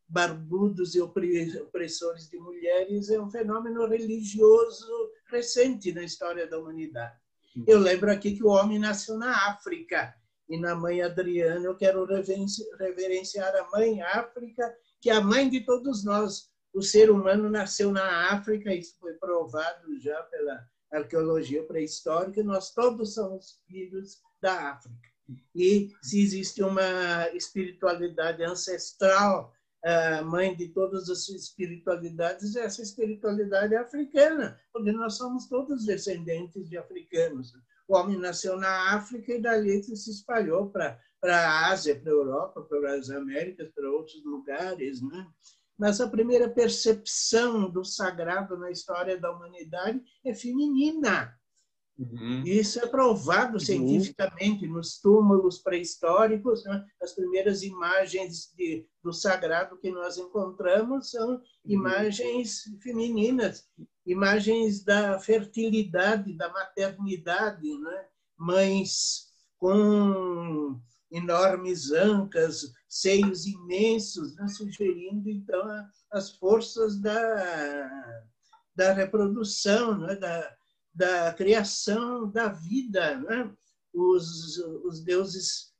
barbudos e opressores de mulheres é um fenômeno religioso recente na história da humanidade. Eu lembro aqui que o homem nasceu na África e na mãe Adriana eu quero reverenciar a mãe África, que é a mãe de todos nós. O ser humano nasceu na África, isso foi provado já pela arqueologia pré-histórica, nós todos somos filhos da África. E se existe uma espiritualidade ancestral mãe de todas as espiritualidades, essa espiritualidade é africana, porque nós somos todos descendentes de africanos. O homem nasceu na África e dali se espalhou para a Ásia, para a Europa, para as Américas, para outros lugares. Né? Mas a primeira percepção do sagrado na história da humanidade é feminina. Uhum. Isso é provado uhum. cientificamente nos túmulos pré-históricos. Né? As primeiras imagens de, do sagrado que nós encontramos são uhum. imagens femininas, imagens da fertilidade, da maternidade, né? mães com enormes ancas, seios imensos, né? sugerindo então as forças da, da reprodução, né? da, da criação da vida. Né? Os, os deuses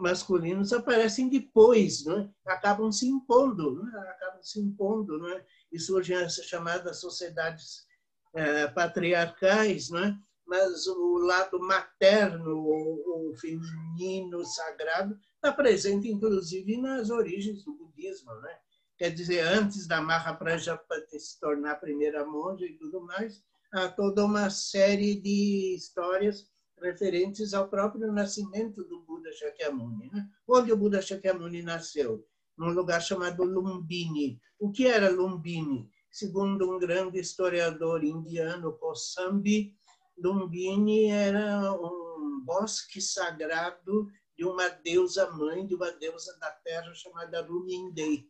masculinos aparecem depois, né? acabam se impondo, né? acabam se impondo, né? e surgem as chamadas sociedades é, patriarcais, né? Mas o lado materno, o, o feminino, sagrado, está presente inclusive nas origens do budismo, né? Quer dizer, antes da Mahaprajapati se tornar a primeira monja e tudo mais, há toda uma série de histórias referentes ao próprio nascimento do Buda Shakyamuni. Né? Onde o Buda Shakyamuni nasceu? Num lugar chamado Lumbini. O que era Lumbini? Segundo um grande historiador indiano, Kosambi, Lumbini era um bosque sagrado de uma deusa mãe, de uma deusa da terra chamada Lumindei.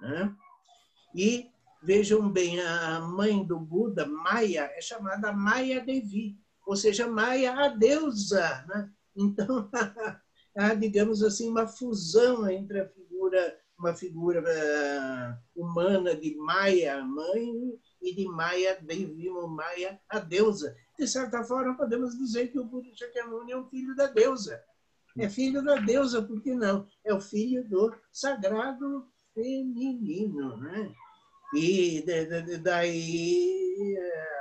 Né? E vejam bem, a mãe do Buda, Maya, é chamada Maya Devi, ou seja, Maya, a deusa. Né? Então, há, digamos assim, uma fusão entre a figura, uma figura uh, humana de Maya, mãe, e de Maya Devi, ou Maya, a deusa. De certa forma, podemos dizer que o Buda Shakyamuni é um filho da deusa. É filho da deusa, por que não? É o filho do sagrado feminino, né? E daí é,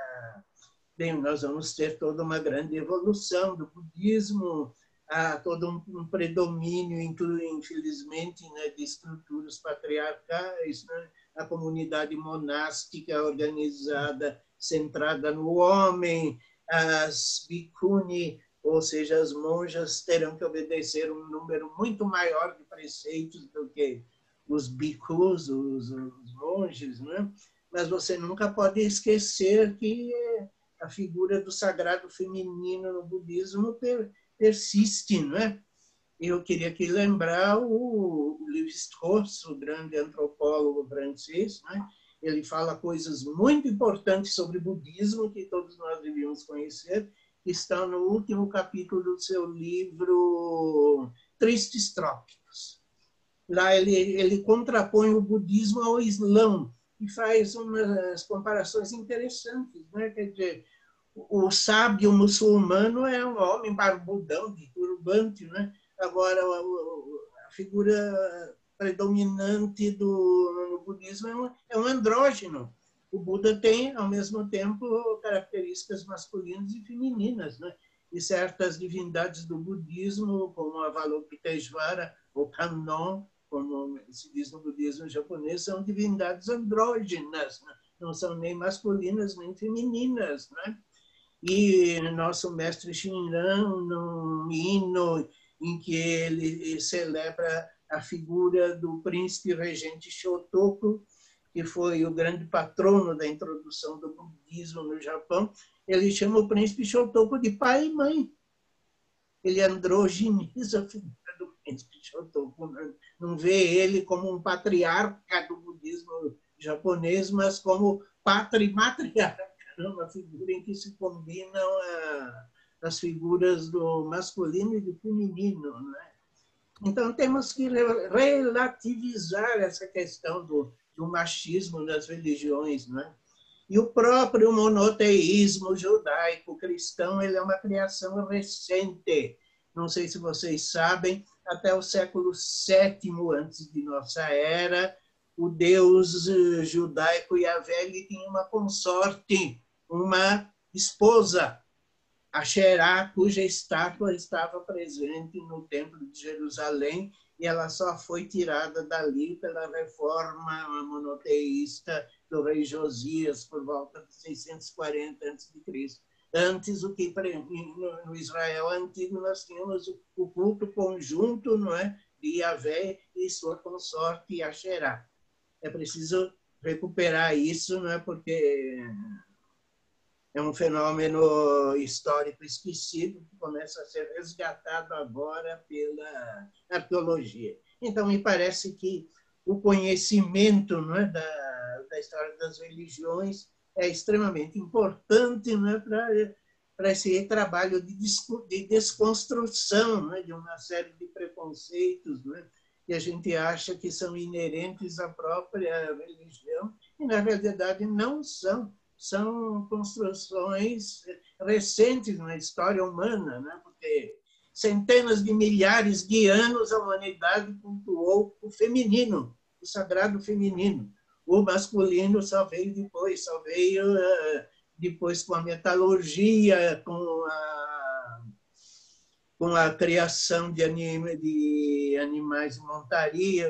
bem, nós vamos ter toda uma grande evolução do budismo, há todo um, predomínio, infelizmente, né, de estruturas patriarcais, né? A comunidade monástica organizada, centrada no homem, as bhikkhuni, ou seja, as monjas terão que obedecer um número muito maior de preceitos do que os bicus, os, os monges, né? mas você nunca pode esquecer que a figura do sagrado feminino no budismo per, persiste, né? Eu queria aqui lembrar o Lévi-Strauss, o grande antropólogo francês, né? Ele fala coisas muito importantes sobre budismo que todos nós devíamos conhecer, que estão no último capítulo do seu livro Tristes Trópicos. Lá ele, ele contrapõe o budismo ao islã e faz umas comparações interessantes. Né? Quer dizer, o sábio muçulmano é um homem barbudão, de turbante. Né? Agora, a figura predominante do, no budismo é um, é um andrógeno. O Buda tem, ao mesmo tempo, características masculinas e femininas. Né? E certas divindades do budismo, como a Avalokiteshvara, o Kannon, como se diz no budismo japonês, são divindades andrógenas, né? não são nem masculinas nem femininas. Né? E nosso mestre Shinran, num hino em que ele celebra a figura do príncipe regente Shotoku, que foi o grande patrono da introdução do budismo no Japão, ele chama o príncipe Shotoku de pai e mãe. Ele androgeniza a figura do príncipe Shotoku. Né? não vê ele como um patriarca do budismo japonês, mas como patrimatriarca, né? uma figura em que se combinam a, as figuras do masculino e do feminino. Né? Então, temos que relativizar essa questão do, do machismo das religiões. Né? E o próprio monoteísmo judaico cristão ele é uma criação recente. Não sei se vocês sabem, até o século VII antes de nossa era, o deus eh, judaico Yahvé tinha uma consorte, uma esposa, Asherá, cuja estátua estava presente no Templo de Jerusalém e ela só foi tirada dali pela reforma monoteísta do rei Josias por volta de 640 a.C. Antes, o que no Israel antigo nós tínhamos o culto conjunto, não é, de Yahvé e sua consorte Asherá. É preciso recuperar isso, não é, porque é um fenômeno histórico esquecido que começa a ser resgatado agora pela arqueologia. Então, me parece que o conhecimento é, da, da história das religiões é extremamente importante né, para esse trabalho de, de desconstrução né, de uma série de preconceitos que a gente acha que são inerentes à própria religião e, na realidade, não são. São construções recentes na história humana, né, porque centenas de milhares de anos a humanidade cultuou o feminino, o sagrado feminino. O masculino só veio depois, só veio uh, depois com a metalurgia, com a, com a criação de, de animais de montaria,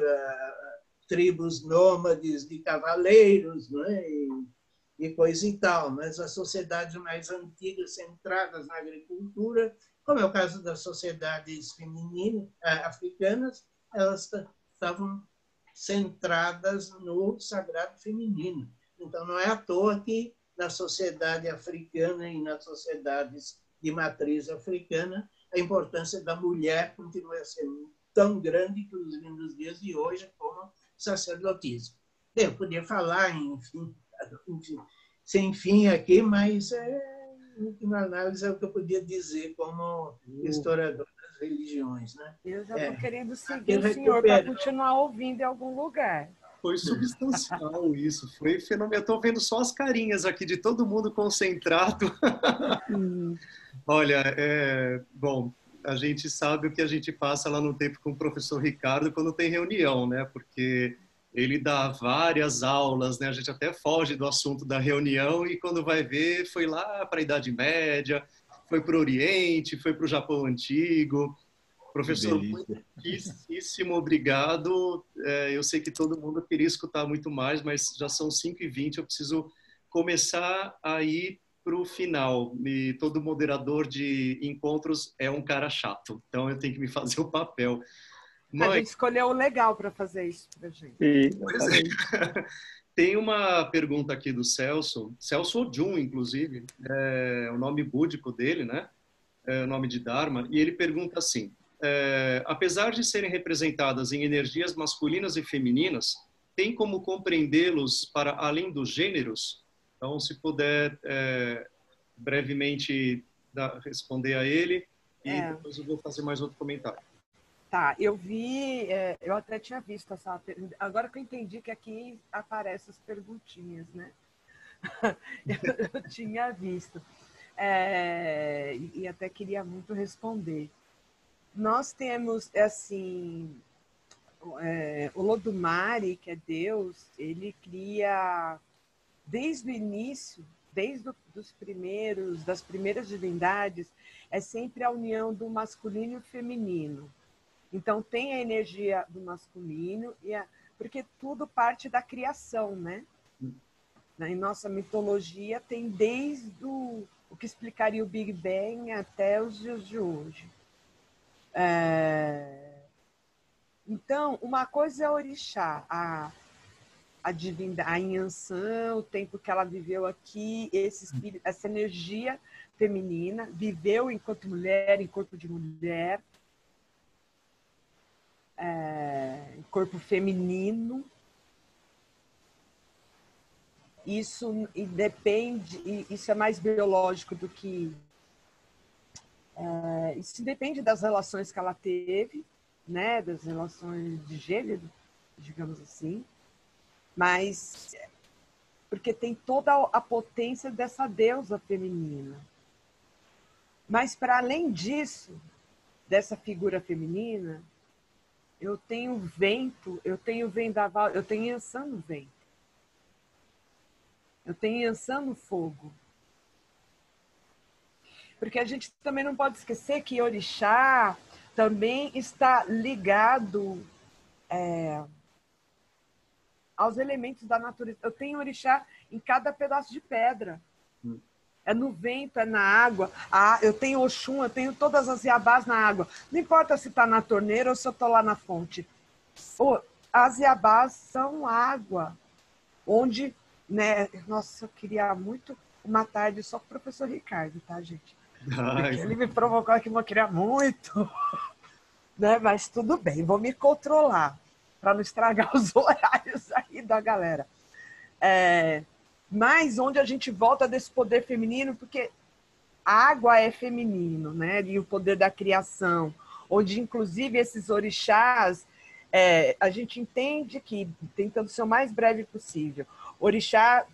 tribos nômades de cavaleiros, né? E, e coisa e tal, mas as sociedades mais antigas, centradas na agricultura, como é o caso das sociedades femininas, eh, africanas, elas estavam centradas no sagrado feminino. Então, não é à toa que na sociedade africana e nas sociedades de matriz africana, a importância da mulher continua ser tão grande, inclusive nos dias de hoje, como sacerdotismo. Eu podia falar, enfim, sem fim aqui, mas, é, em última análise, é o que eu podia dizer como historiador das religiões. Né? Eu já estou é, querendo seguir o senhor para continuar ouvindo em algum lugar. Foi substancial isso, foi fenomenal. Eu estou vendo só as carinhas aqui de todo mundo concentrado. Hum. Olha, é, bom, a gente sabe o que a gente passa lá no tempo com o professor Ricardo quando tem reunião, né? Porque ele dá várias aulas, né? A gente até foge do assunto da reunião e quando vai ver foi lá para a Idade Média, foi para o Oriente, foi para o Japão Antigo. Professor, muitíssimo obrigado. É, eu sei que todo mundo queria escutar muito mais, mas já são 5h20, eu preciso começar a ir para o final. E todo moderador de encontros é um cara chato, então eu tenho que me fazer o papel. Mãe, a gente escolheu o legal para fazer isso para gente. É. Tem uma pergunta aqui do Celso, Celso Odjun, inclusive, é o nome búdico dele, né? É o nome de Dharma, e ele pergunta assim: é, apesar de serem representadas em energias masculinas e femininas, tem como compreendê-los para além dos gêneros? Então, se puder é, brevemente dar, responder a ele, e é. depois eu vou fazer mais outro comentário. Tá, eu vi, é, eu até tinha visto essa. Agora que eu entendi que aqui aparecem as perguntinhas, né? eu, eu, tinha visto. É, e, até queria muito responder. Nós temos, assim, é, o Lodumare, que é Deus, ele cria, desde o início, desde os primeiros, das primeiras divindades, é sempre a união do masculino e feminino. Então tem a energia do masculino e a, porque tudo parte da criação, né? Em nossa mitologia tem desde o, o que explicaria o Big Bang até os dias de hoje. É... Então, uma coisa é orixá, a, a divindade, a Inhansã, o tempo que ela viveu aqui, esse espírito, essa energia feminina, viveu enquanto mulher, em corpo de mulher, é, corpo feminino. Isso depende, isso é mais biológico do que. É, isso depende das relações que ela teve, né, das relações de gênero, digamos assim, mas porque tem toda a potência dessa deusa feminina. Mas para além disso, dessa figura feminina, eu tenho vento, eu tenho vendaval, eu tenho Yansan vento. Eu tenho Yansan fogo. Porque a gente também não pode esquecer que Orixá também está ligado é, aos elementos da natureza. Eu tenho Orixá em cada pedaço de pedra. É no vento, é na água. Ah, eu tenho Oxum, eu tenho todas as iabás na água. Não importa se está na torneira ou se eu estou lá na fonte. Oh, as iabás são água. Onde, né? Nossa, eu queria muito uma tarde só com o professor Ricardo, tá, gente? Porque ele me provocou aqui, eu queria muito. né? Mas tudo bem, vou me controlar para não estragar os horários aí da galera. É, mas onde a gente volta desse poder feminino, porque água é feminino, né? E o poder da criação, onde inclusive esses orixás, é, a gente entende que, tentando ser o mais breve possível, orixá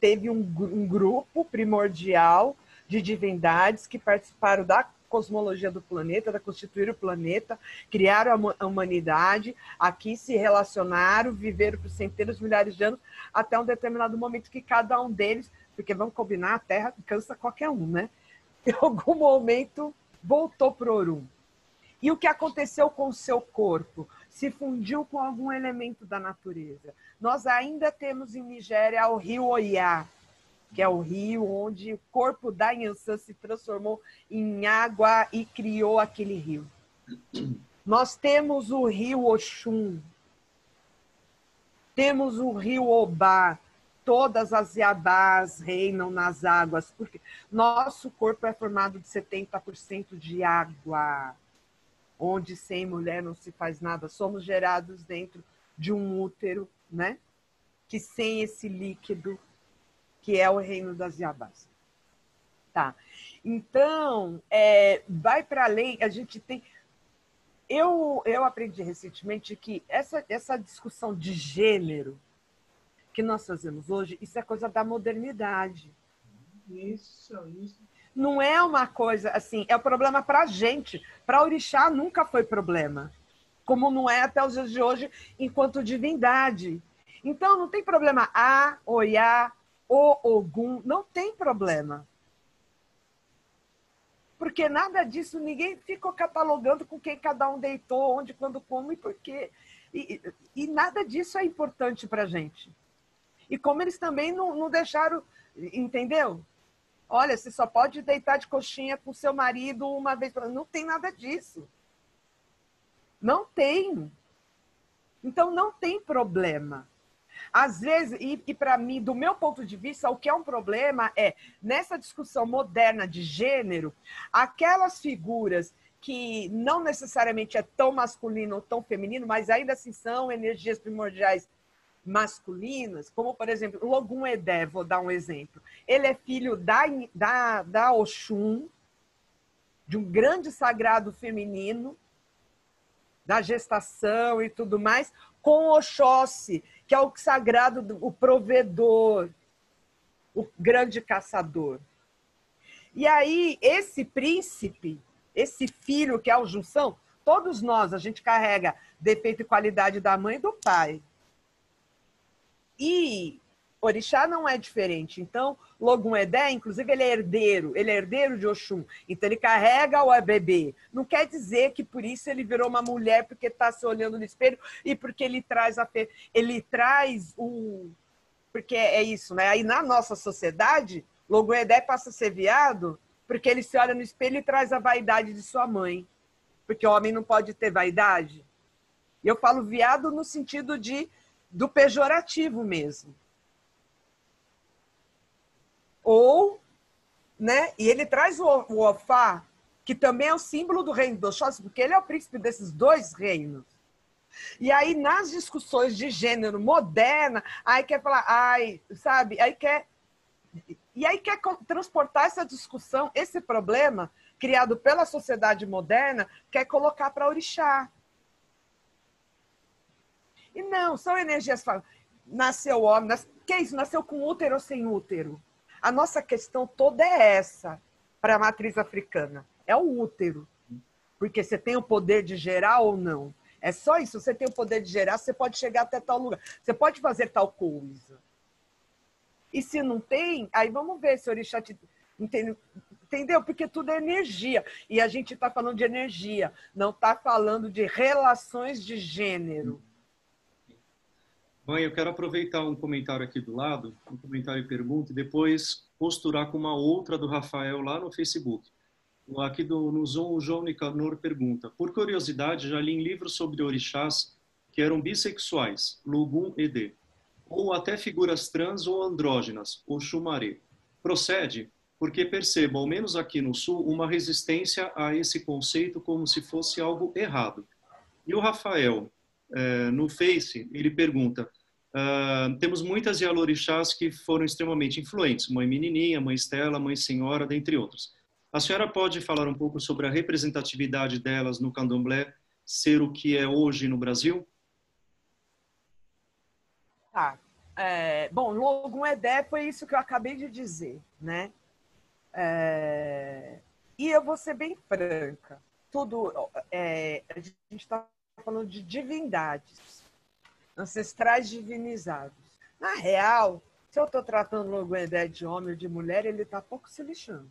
teve um, um grupo primordial de divindades que participaram da cosmologia do planeta, da constituir o planeta, criaram a humanidade, aqui se relacionaram, viveram por centenas milhares de anos, até um determinado momento que cada um deles, porque vamos combinar, a Terra cansa qualquer um, né? Em algum momento voltou para Orum. E o que aconteceu com o seu corpo? Se fundiu com algum elemento da natureza. Nós ainda temos em Nigéria o rio Oiá, que é o rio onde o corpo da Yansan se transformou em água e criou aquele rio. Nós temos o rio Oxum, temos o rio Obá, todas as Yabás reinam nas águas, porque nosso corpo é formado de 70% de água, onde sem mulher não se faz nada. Somos gerados dentro de um útero, né? Que sem esse líquido, que é o reino das Yabás. Tá. Então, é, vai para além, a gente tem eu, eu aprendi recentemente que essa, essa discussão de gênero que nós fazemos hoje, isso é coisa da modernidade. Isso, isso. Não é uma coisa assim, é o um problema para a gente. Para orixá nunca foi problema. Como não é até os dias de hoje, enquanto divindade. Então, não tem problema A, Oiá, O, Ogum, não tem problema porque nada disso, ninguém ficou catalogando com quem cada um deitou, onde, quando, como e por quê. E, e nada disso é importante para a gente. E como eles também não, não deixaram, entendeu? Olha, você só pode deitar de coxinha com seu marido uma vez. Não tem nada disso. Não tem. Então não tem problema. Às vezes, e, e para mim, do meu ponto de vista, o que é um problema é, nessa discussão moderna de gênero, aquelas figuras que não necessariamente é tão masculino ou tão feminino, mas ainda assim são energias primordiais masculinas, como, por exemplo, Logum Edé, vou dar um exemplo. Ele é filho da, da, da Oxum, de um grande sagrado feminino, da gestação e tudo mais, com Oxóssi, que é o sagrado, o provedor, o grande caçador. E aí, esse príncipe, esse filho que é o junção, todos nós, a gente carrega defeito e qualidade da mãe e do pai. E Orixá não é diferente. Então, Logum Edé, inclusive, ele é herdeiro, ele é herdeiro de Oxum. Então, ele carrega o bebê. Não quer dizer que por isso ele virou uma mulher porque está se olhando no espelho e porque ele traz a fe... ele traz o porque é isso, né? Aí na nossa sociedade, Logum Edé passa a ser viado porque ele se olha no espelho e traz a vaidade de sua mãe. Porque o homem não pode ter vaidade. E eu falo viado no sentido de do pejorativo mesmo ou, né? E ele traz o, o Ofá, que também é o símbolo do reino dos Oxóssi, porque ele é o príncipe desses dois reinos. E aí, nas discussões de gênero moderna, aí quer falar, ai, sabe, aí quer. E aí quer transportar essa discussão, esse problema criado pela sociedade moderna, quer colocar para orixá. E não, são energias. Nasceu homem, nas... que é isso? Nasceu com útero ou sem útero? A nossa questão toda é essa para a matriz africana: é o útero. Porque você tem o poder de gerar ou não. É só isso. Você tem o poder de gerar, você pode chegar até tal lugar. Você pode fazer tal coisa. E se não tem, aí vamos ver se o orixá te... Entendeu? Porque tudo é energia. E a gente está falando de energia, não está falando de relações de gênero. Mãe, eu quero aproveitar um comentário aqui do lado, um comentário e pergunta, e depois posturar com uma outra do Rafael lá no Facebook. Aqui do, no Zoom, o João Nicanor pergunta: Por curiosidade, já li em livros sobre orixás que eram bissexuais, Lugum e D, ou até figuras trans ou andrógenas, ou Xumaré. Procede porque percebo, ao menos aqui no Sul, uma resistência a esse conceito como se fosse algo errado. E o Rafael, é, no Face, ele pergunta: uh, temos muitas Yalorixás que foram extremamente influentes, Mãe Menininha, Mãe Estela, Mãe Senhora, dentre outros. A senhora pode falar um pouco sobre a representatividade delas no candomblé ser o que é hoje no Brasil? Tá. É, bom, Logum Edé foi isso que eu acabei de dizer, né? É, e eu vou ser bem franca. Tudo, é, a gente está falando de divindades, ancestrais divinizados. Na real, se eu estou tratando logo a ideia de homem ou de mulher, ele está pouco se lixando.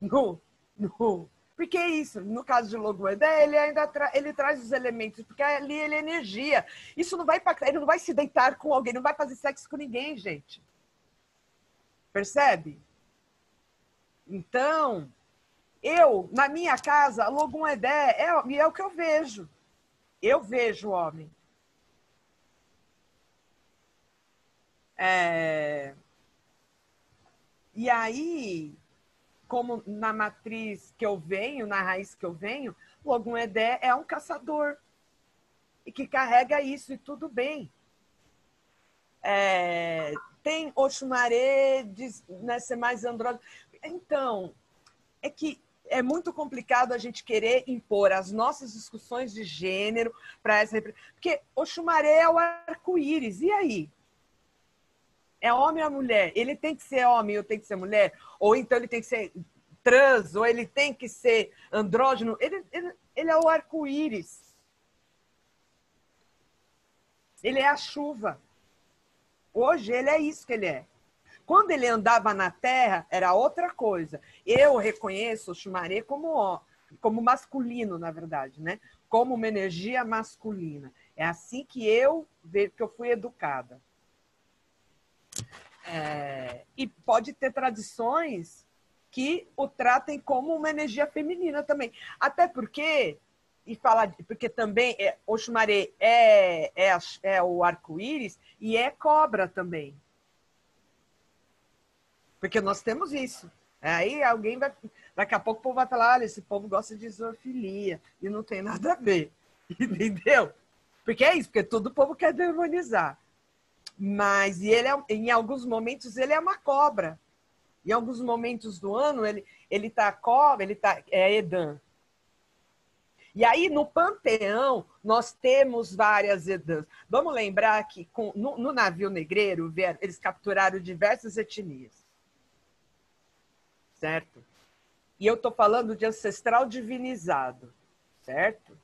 No, no, porque é isso, no caso de Logoedé, ele ainda tra ele traz os elementos, porque ali ele é energia. Isso não vai impactar, ele não vai se deitar com alguém, não vai fazer sexo com ninguém, gente. Percebe? Então, eu, na minha casa, Logum Edé, é, é o que eu vejo. Eu vejo homem. É... E aí, como na matriz que eu venho, na raiz que eu venho, o Ogum Edé é um caçador e que carrega isso, e tudo bem. É, tem Oxumaré, diz, né, ser mais andrógeno. Então, é que é muito complicado a gente querer impor as nossas discussões de gênero para essa. Porque Oxumaré é o arco-íris, e aí? É homem ou mulher? Ele tem que ser homem ou tem que ser mulher? Ou então ele tem que ser trans, ou ele tem que ser andrógeno? Ele, ele, ele é o arco-íris. Ele é a chuva. Hoje ele é isso que ele é. Quando ele andava na terra, era outra coisa. Eu reconheço o Xumaré como, como masculino, na verdade, né? Como uma energia masculina. É assim que eu vejo que eu fui educada. É, e pode ter tradições que o tratem como uma energia feminina também. Até porque, e falar, porque também é, o chumaré é, é, é o arco-íris e é cobra também. Porque nós temos isso. Aí alguém vai. Daqui a pouco o povo vai falar: olha, esse povo gosta de zoofilia. E não tem nada a ver. Entendeu? Porque é isso, porque todo povo quer demonizar. Mas e ele é, em alguns momentos ele é uma cobra. Em alguns momentos do ano ele ele tá cobra, ele tá é Edan. E aí no panteão nós temos várias Edãs. Vamos lembrar que com, no, no navio negreiro eles capturaram diversas etnias, certo? E eu estou falando de ancestral divinizado, certo?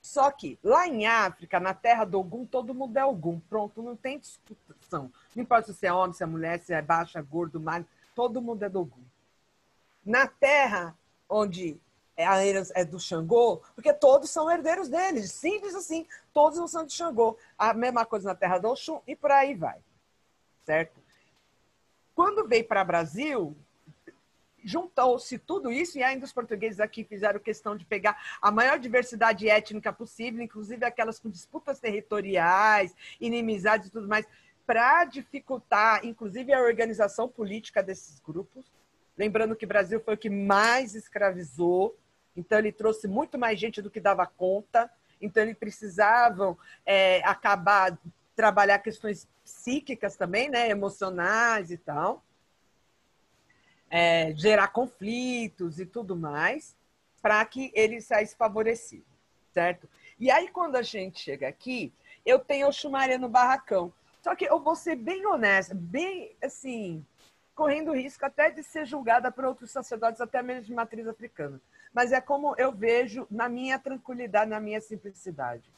Só que lá em África, na terra do Ogum, todo mundo é Ogum. Pronto, não tem discussão. Não importa se é homem, se é mulher, se é baixa, gordo, magro, todo mundo é do Ogum. Na terra onde é a herança é do Xangô, porque todos são herdeiros deles, simples assim, todos são de Xangô. A mesma coisa na terra do Oxum e por aí vai. Certo? Quando veio para Brasil, juntou-se tudo isso e ainda os portugueses aqui fizeram questão de pegar a maior diversidade étnica possível, inclusive aquelas com disputas territoriais, inimizades e tudo mais, para dificultar, inclusive, a organização política desses grupos. Lembrando que o Brasil foi o que mais escravizou, então ele trouxe muito mais gente do que dava conta, então eles precisavam é, acabar trabalhar questões psíquicas também, né, emocionais e tal é, gerar conflitos e tudo mais, para que ele saísse favorecido, certo? E aí, quando a gente chega aqui, eu tenho o Xumaré no barracão. Só que eu vou ser bem honesta, bem assim, correndo risco até de ser julgada por outros sacerdotes, até mesmo de matriz africana. Mas é como eu vejo na minha tranquilidade, na minha simplicidade.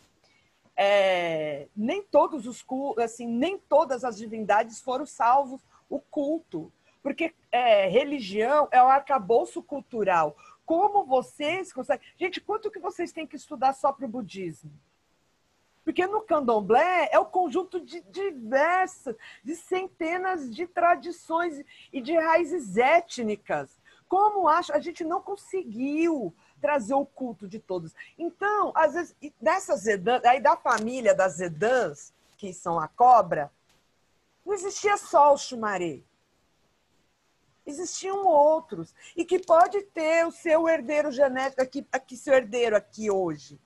É, nem todos os assim, nem todas as divindades foram salvos o culto porque é, religião é o arcabouço cultural. Como vocês conseguem. Gente, quanto que vocês têm que estudar só para o budismo? Porque no candomblé é o conjunto de diversas, de centenas de tradições e de raízes étnicas. Como acho, a gente não conseguiu trazer o culto de todos. Então, às vezes, dessas Zedãs, aí da família das Zedãs, que são a cobra, não existia só o Xumaré existiam outros e que pode ter o seu herdeiro genético aqui, aqui seu herdeiro aqui hoje.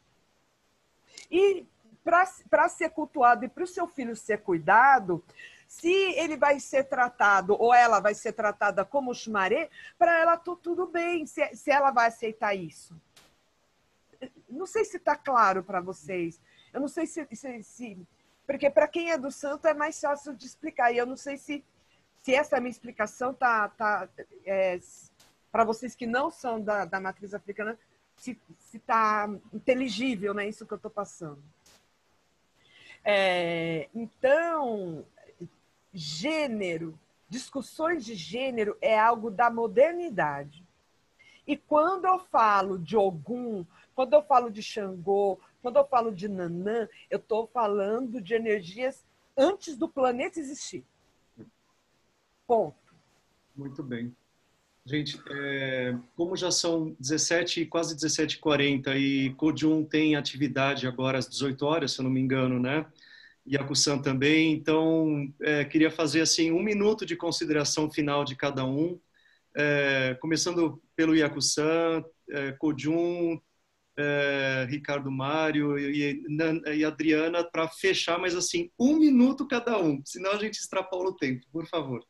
E para ser cultuado e para o seu filho ser cuidado, se ele vai ser tratado ou ela vai ser tratada como chumaré, para ela tudo, tudo bem, se, se ela vai aceitar isso. Não sei se está claro para vocês. Eu não sei se. se, se porque para quem é do santo é mais fácil de explicar. E eu não sei se se essa minha explicação tá, tá é, para vocês que não são da, da matriz africana, se está inteligível, né? Isso que eu estou passando. É, então, gênero, discussões de gênero é algo da modernidade. E quando eu falo de Ogum, quando eu falo de Xangô, quando eu falo de Nanã, eu estou falando de energias antes do planeta existir. Ponto. Muito bem. Gente, é, como já são 17, quase 17h40 e Kojun tem atividade agora às 18 horas, se eu não me engano, né? E a também, então é, queria fazer assim um minuto de consideração final de cada um, é, começando pelo Yakusan, é, Kojun, é, Ricardo Mário e, e Adriana para fechar, mas assim, um minuto cada um, senão a gente extrapola o tempo, por favor.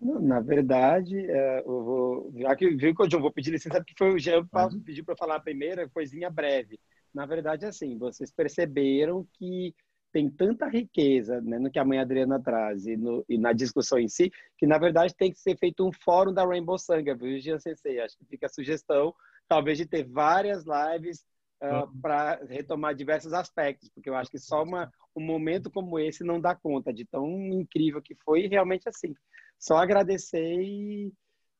Na verdade, é, eu vou, já que viu que eu vou pedir licença, porque foi o Jean que pediu para falar a primeira coisinha breve. Na verdade, assim, vocês perceberam que tem tanta riqueza né, no que a mãe Adriana traz e, no, e, na discussão em si, que na verdade tem que ser feito um fórum da Rainbow Sanga, viu, Jean Sensei? Acho que fica a sugestão, talvez, de ter várias lives uh, uhum. para retomar diversos aspectos, porque eu acho que só uma, um momento como esse não dá conta de tão incrível que foi e realmente assim só agradecer e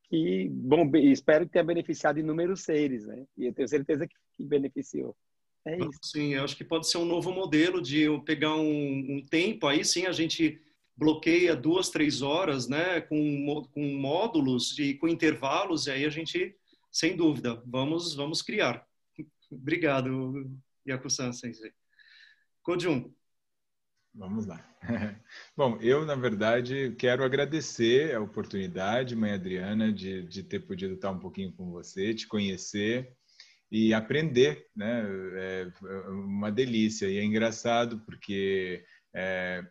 que, bom, espero que tenha beneficiado inúmeros seres, né? E eu tenho certeza que, que beneficiou. É isso. Sim, eu acho que pode ser um novo modelo de eu pegar um, um tempo, aí sim a gente bloqueia duas, três horas, né, com, com módulos e com intervalos, e aí a gente, sem dúvida, vamos, vamos criar. Obrigado, Yakusan Sensei. Kojun. Vamos lá. Bom, eu, na verdade, quero agradecer a oportunidade, mãe Adriana, de, de ter podido estar um pouquinho com você, te conhecer e aprender, né? É uma delícia. E é engraçado porque é,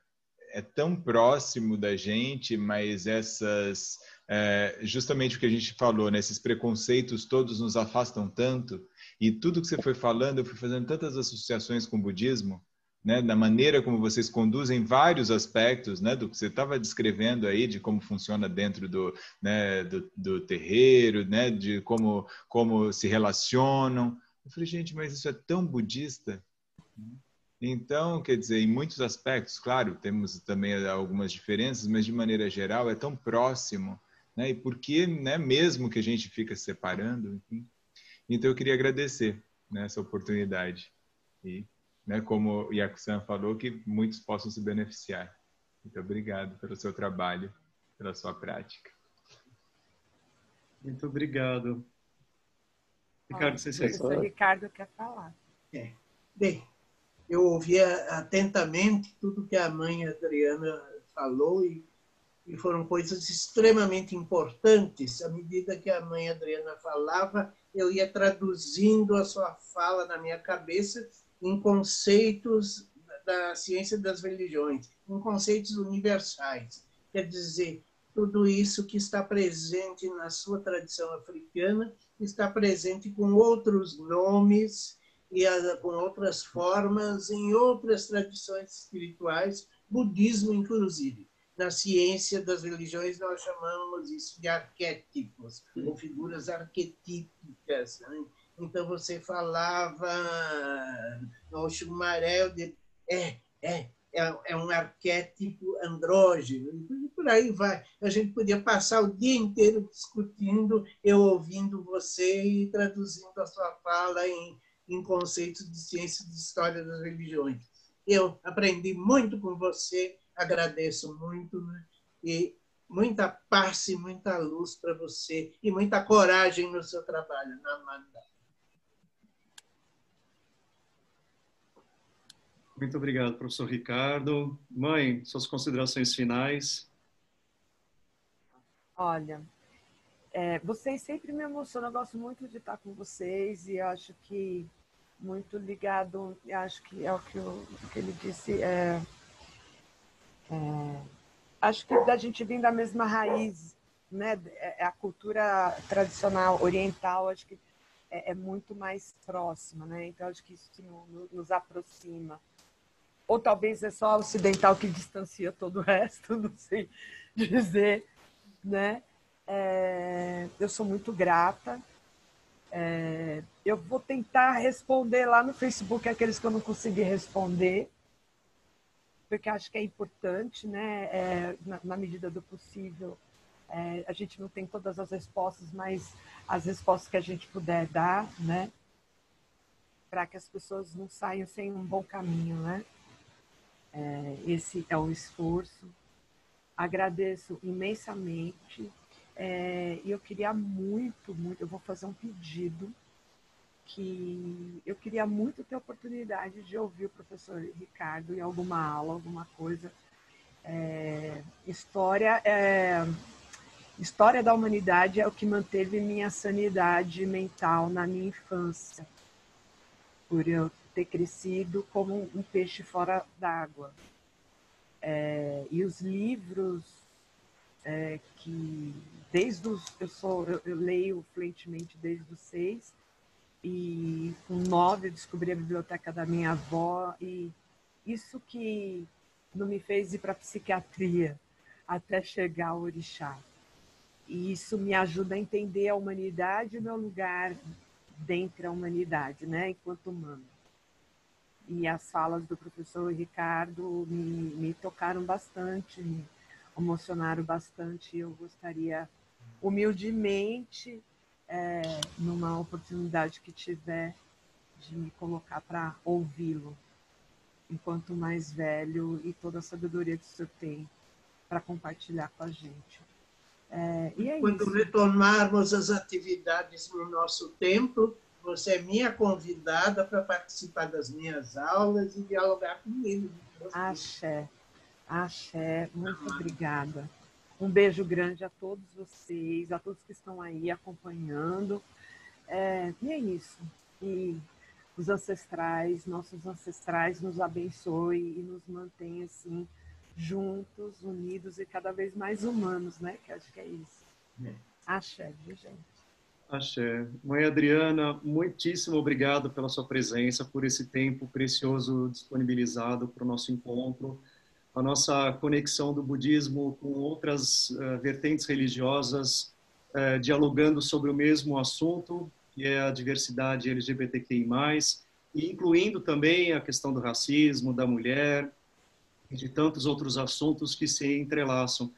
é tão próximo da gente, mas essas. É, justamente o que a gente falou, né? esses preconceitos todos nos afastam tanto. E tudo que você foi falando, eu fui fazendo tantas associações com o budismo né, da maneira como vocês conduzem vários aspectos, né, do que você estava descrevendo aí, de como funciona dentro do, né, do, do, terreiro, né, de como, como se relacionam. Eu falei, gente, mas isso é tão budista. Então, quer dizer, em muitos aspectos, claro, temos também algumas diferenças, mas de maneira geral é tão próximo. Né? E por que, né, mesmo que a gente fica separando? Enfim. Então, eu queria agradecer né, essa oportunidade. E né, como o Yakusan falou, que muitos possam se beneficiar. Muito obrigado pelo seu trabalho, pela sua prática. Muito obrigado. Ricardo, você. O Ricardo quer falar. É. Bem, eu ouvi atentamente tudo que a mãe Adriana falou e, e foram coisas extremamente importantes. À medida que a mãe Adriana falava, eu ia traduzindo a sua fala na minha cabeça em conceitos da ciência das religiões, em conceitos universais. Quer dizer, tudo isso que está presente na sua tradição africana está presente com outros nomes e com outras formas em outras tradições espirituais, budismo inclusive. Na ciência das religiões nós chamamos isso de arquétipos ou figuras arquetípicas. Né? Então você falava no Chumaré, é, é, é, é um arquétipo andrógeno, e por aí vai. A gente podia passar o dia inteiro discutindo, eu ouvindo você e traduzindo a sua fala em, em conceitos de ciência de história das religiões. Eu aprendi muito com você, agradeço muito, né? e muita paz e muita luz para você, e muita coragem no seu trabalho, Namanda. Muito obrigado, professor Ricardo. Mãe, suas considerações finais. Olha, é, vocês sempre me emocionam, eu gosto muito de estar com vocês e acho que muito ligado, acho que é o que, eu, que ele disse, é, é, acho que da gente vir da mesma raiz, né, é, é a cultura tradicional oriental, acho que é, é muito mais próxima, né, então acho que isso nos aproxima ou talvez é só ocidental que distancia todo o resto, não sei dizer, né? É, eu sou muito grata. É, eu vou tentar responder lá no Facebook aqueles que eu não consegui responder, porque acho que é importante, né? É, na, na, medida do possível, é, a gente não tem todas as respostas, mas as respostas que a gente puder dar, né? Para que as pessoas não saiam sem um bom caminho, né? É, esse é o esforço. agradeço imensamente é, e eu queria muito, muito, eu vou fazer um pedido que eu queria muito ter a oportunidade de ouvir o professor Ricardo em alguma aula, alguma coisa. É, história, é, história da humanidade é o que manteve minha sanidade mental na minha infância, por eu ter crescido como um peixe fora d'água. É, e os livros é, que desde os eu sou eu, eu leio fluentemente desde os seis e com nove eu descobri a biblioteca da minha avó e isso que não me fez ir para psiquiatria até chegar ao orixá. E isso me ajuda a entender a humanidade e o meu lugar dentro da humanidade, né, enquanto humano. E as falas do professor Ricardo me, me tocaram bastante, me emocionaram bastante. Eu gostaria, humildemente, é, numa oportunidade que tiver de me colocar para ouvi-lo, enquanto mais velho e toda a sabedoria que o senhor tem para compartilhar com a gente. É, e é Quando isso. retomarmos as atividades no nosso templo, você é minha convidada para participar das minhas aulas e dialogar comigo. Axé, axé, muito obrigada. Um beijo grande a todos vocês, a todos que estão aí acompanhando. É, e é isso. E os ancestrais, nossos ancestrais, nos abençoe e nos mantenha assim juntos, unidos e cada vez mais humanos, né? Que acho que é isso. É. Axé, viu, gente? Axé. Mãe Adriana, muitíssimo obrigado pela sua presença, por esse tempo precioso disponibilizado para o nosso encontro a nossa conexão do budismo com outras uh, vertentes religiosas, uh, dialogando sobre o mesmo assunto, que é a diversidade LGBTQI+, e incluindo também a questão do racismo, da mulher e de tantos outros assuntos que se entrelaçam.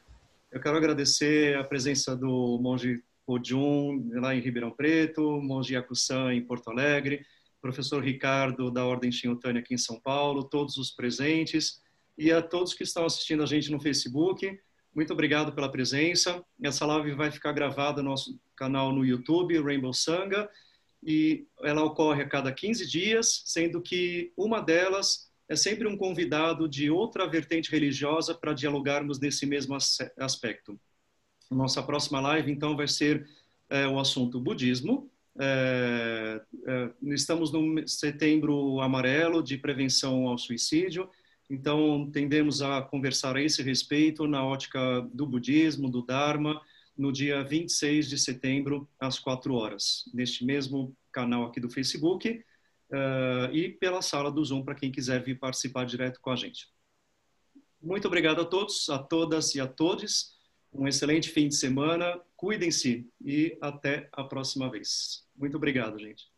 Eu quero agradecer a presença do monge Pojun, lá em Ribeirão Preto, Yakusan, em Porto Alegre, professor Ricardo, da Ordem Shinotânia, aqui em São Paulo, todos os presentes, e a todos que estão assistindo a gente no Facebook. Muito obrigado pela presença. Essa live vai ficar gravada no nosso canal no YouTube, Rainbow Sangha, e ela ocorre a cada 15 dias, sendo que uma delas é sempre um convidado de outra vertente religiosa para dialogarmos nesse mesmo aspecto. Nossa próxima live, então, vai ser é, o assunto budismo. É, é, estamos no setembro amarelo de prevenção ao suicídio então, tendemos a conversar a esse respeito na ótica do budismo, do Dharma, no dia 26 de setembro, às 4 horas, neste mesmo canal aqui do Facebook uh, e pela sala do Zoom, para quem quiser vir participar direto com a gente. Muito obrigado a todos, a todas e a todos. Um excelente fim de semana. Cuidem-se e até a próxima vez. Muito obrigado, gente.